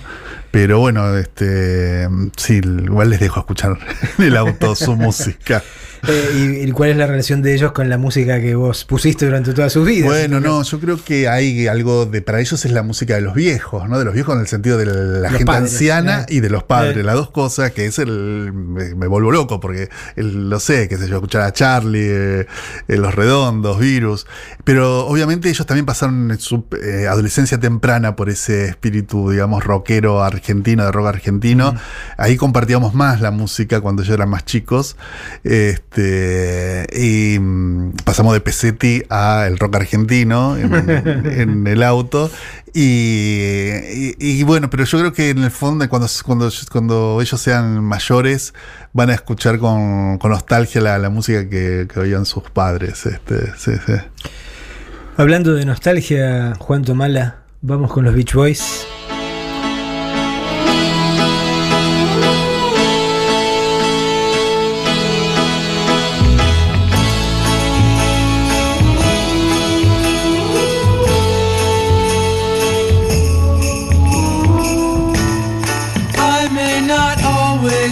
Pero bueno, este sí, igual les dejo escuchar en el auto su música. Eh, ¿y, y cuál es la relación de ellos con la música que vos pusiste durante toda sus vidas? Bueno, no, yo creo que hay algo de. Para ellos es la música de los viejos, ¿no? De los viejos en el sentido de la Los gente padres, anciana eh. y de los padres. Eh. Las dos cosas, que es el. Me, me vuelvo loco porque el, lo sé, qué sé yo, escuchar a Charlie, eh, Los Redondos, Virus. Pero obviamente ellos también pasaron en su adolescencia temprana por ese espíritu, digamos, rockero argentino, de rock argentino. Ahí compartíamos más la música cuando yo era más chicos. Este, y mm, pasamos de Pesetti a el rock argentino en, en el auto. Y, y- y bueno, pero yo creo que en el fondo, cuando, cuando, cuando ellos sean mayores, van a escuchar con, con nostalgia la, la música que, que oían sus padres. Este, sí, sí. Hablando de nostalgia, Juan Tomala, vamos con los Beach Boys.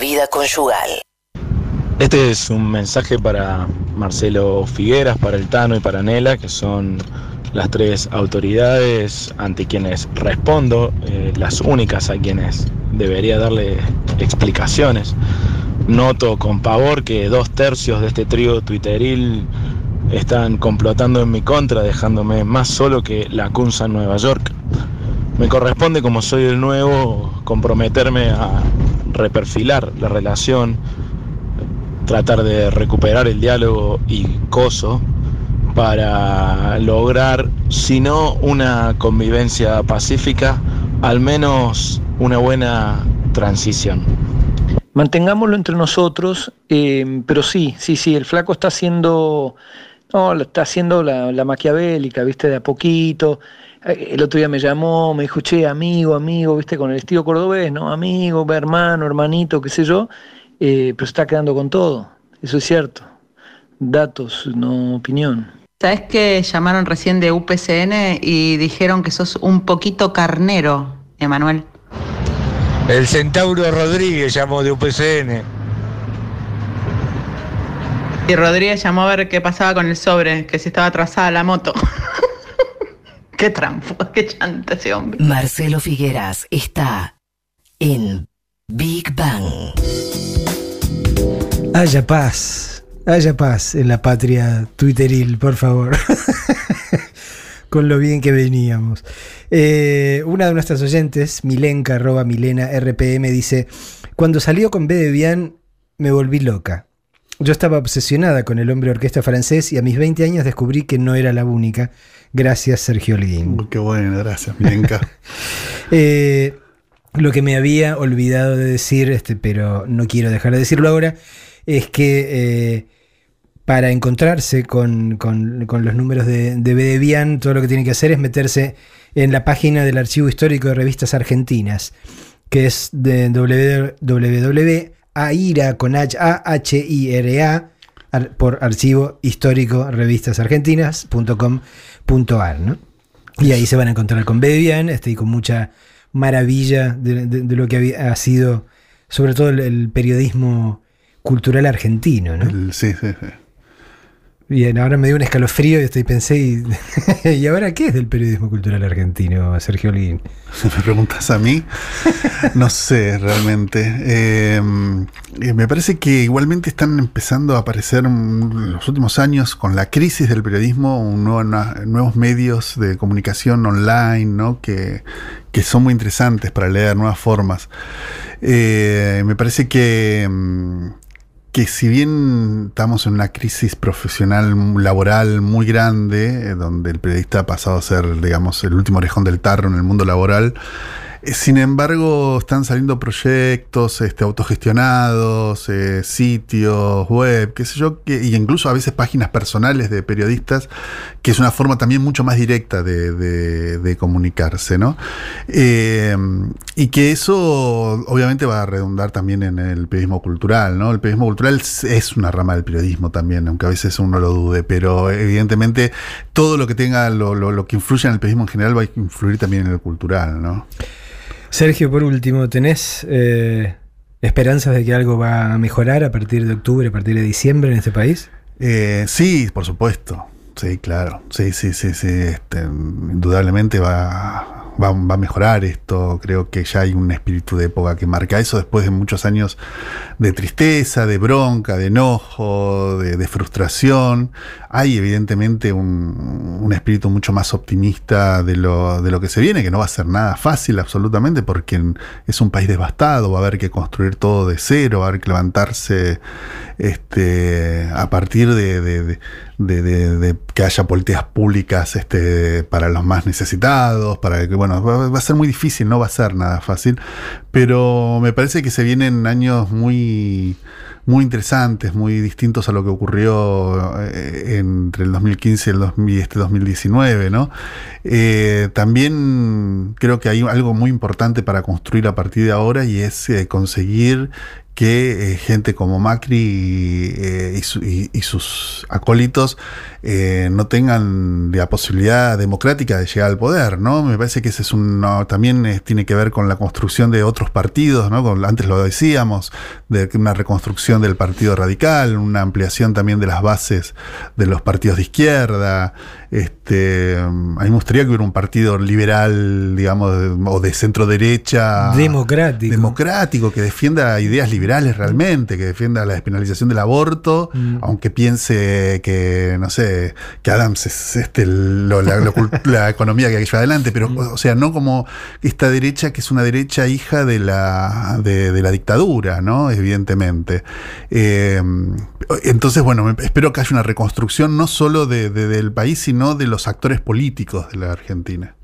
Vida conyugal. Este es un mensaje para Marcelo Figueras, para el Tano y para Nela, que son las tres autoridades ante quienes respondo, eh, las únicas a quienes debería darle explicaciones. Noto con pavor que dos tercios de este trío twitteril están complotando en mi contra, dejándome más solo que la Cunza en Nueva York. Me corresponde, como soy el nuevo, comprometerme a reperfilar la relación, tratar de recuperar el diálogo y coso para lograr, si no una convivencia pacífica, al menos una buena transición. Mantengámoslo entre nosotros, eh, pero sí, sí, sí, el flaco está haciendo, no, está haciendo la, la maquiavélica, viste, de a poquito. Eh, El otro día me llamó, me dijo, che, amigo, amigo, viste, con el estilo cordobés, ¿no? Amigo, hermano, hermanito, qué sé yo, eh, pero se está quedando con todo, eso es cierto. Datos, no opinión. ¿Sabes que llamaron recién de UPCN y dijeron que sos un poquito carnero, Emanuel? El Centauro Rodríguez llamó de UPCN. Y Rodríguez llamó a ver qué pasaba con el sobre, que si estaba atrasada la moto. qué trampo, qué chanta ese hombre. Marcelo Figueras está en Big Bang. Haya paz, haya paz en la patria twitteril, por favor. Con lo bien que veníamos. Eh, una de nuestras oyentes, Milenka, arroba Milena RPM, dice: Cuando salió con B de Bian, me volví loca. Yo estaba obsesionada con el hombre orquesta francés y a mis 20 años descubrí que no era la única. Gracias, Sergio Holguín. Qué bueno, gracias, Milenka. Eh, lo que me había olvidado de decir, este, pero no quiero dejar de decirlo ahora, es que eh, para encontrarse con, con- con los números de, de B de Bian, todo lo que tiene que hacer es meterse en la página del Archivo Histórico de Revistas Argentinas, que es de www.aira con H A H I R A ar- por Archivo Histórico Revistas Argentinas.com.ar, ¿no? Y ahí se van a encontrar con B de Bian, este, y con mucha maravilla de, lo que ha sido, sobre todo el periodismo cultural argentino, ¿no? sí, sí, sí. Bien, ahora me dio un escalofrío y estoy pensé, y, ¿y ahora qué es del periodismo cultural argentino, Sergio Holguín? ¿Me preguntas a mí? No sé, realmente. Eh, eh, me parece que igualmente están empezando a aparecer en los últimos años con la crisis del periodismo un nuevos medios de comunicación online, ¿no? Que, que son muy interesantes para leer nuevas formas. Eh, me parece que, mm, que si bien estamos en una crisis profesional, laboral muy grande, eh, donde el periodista ha pasado a ser, digamos, el último orejón del tarro en el mundo laboral, sin embargo, están saliendo proyectos este, autogestionados, eh, sitios, web, qué sé yo, que, y incluso a veces páginas personales de periodistas, que es una forma también mucho más directa de, de- de comunicarse, ¿no? Eh, y que eso obviamente va a redundar también en el periodismo cultural, ¿no? El periodismo cultural es- es una rama del periodismo también, aunque a veces uno lo dude, pero evidentemente todo lo que tenga, lo, lo- lo que influye en el periodismo en general va a influir también en el cultural, ¿no? Sergio, por último, ¿tenés eh, esperanzas de que algo va a mejorar a partir de octubre, a partir de diciembre en este país? Eh, sí, por supuesto. Sí, claro. Sí, sí, sí, sí. Este, indudablemente va, va, va a mejorar esto. Creo que ya hay un espíritu de época que marca eso después de muchos años de tristeza, de bronca, de enojo, de, frustración. Hay evidentemente un, un espíritu mucho más optimista de lo, de lo que se viene, que no va a ser nada fácil absolutamente porque es un país devastado, va a haber que construir todo de cero, va a haber que levantarse este, a partir de- de- de- de que haya políticas públicas este, para los más necesitados, para que, bueno, va, a ser muy difícil, no va a ser nada fácil, pero me parece que se vienen años muy, muy interesantes, muy distintos a lo que ocurrió eh, entre el 2015 y el 2000 y este 2019, ¿no? Eh, también creo que hay algo muy importante para construir a partir de ahora y es eh, conseguir que eh, gente como Macri eh, y, y sus acólitos eh, no tengan la posibilidad democrática de llegar al poder, ¿no? Me parece que ese es un no, también eh, tiene que ver con la construcción de otros partidos, ¿no? Antes lo decíamos, de una reconstrucción del Partido Radical, una ampliación también de las bases de los partidos de izquierda. Este, a mí me gustaría que hubiera un partido liberal, digamos, o de centro derecha. Democrático. Democrático, que defienda ideas liberales realmente, que defienda la despenalización del aborto, Mm. aunque piense que, no sé, que Adams es este, lo- la, lo cult- la economía que lleva adelante, pero, Mm. o sea, no como esta derecha que es una derecha hija de la, de, de la dictadura, ¿no? Evidentemente. Eh, entonces, bueno, espero que haya una reconstrucción no solo de- de- del país, sino de los actores políticos de la Argentina.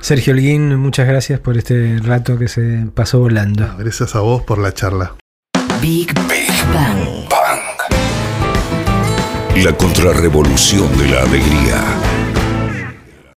Sergio Holguín, muchas gracias por este rato que se pasó volando. Gracias a vos por la charla. Big Bang. La contrarrevolución de la alegría.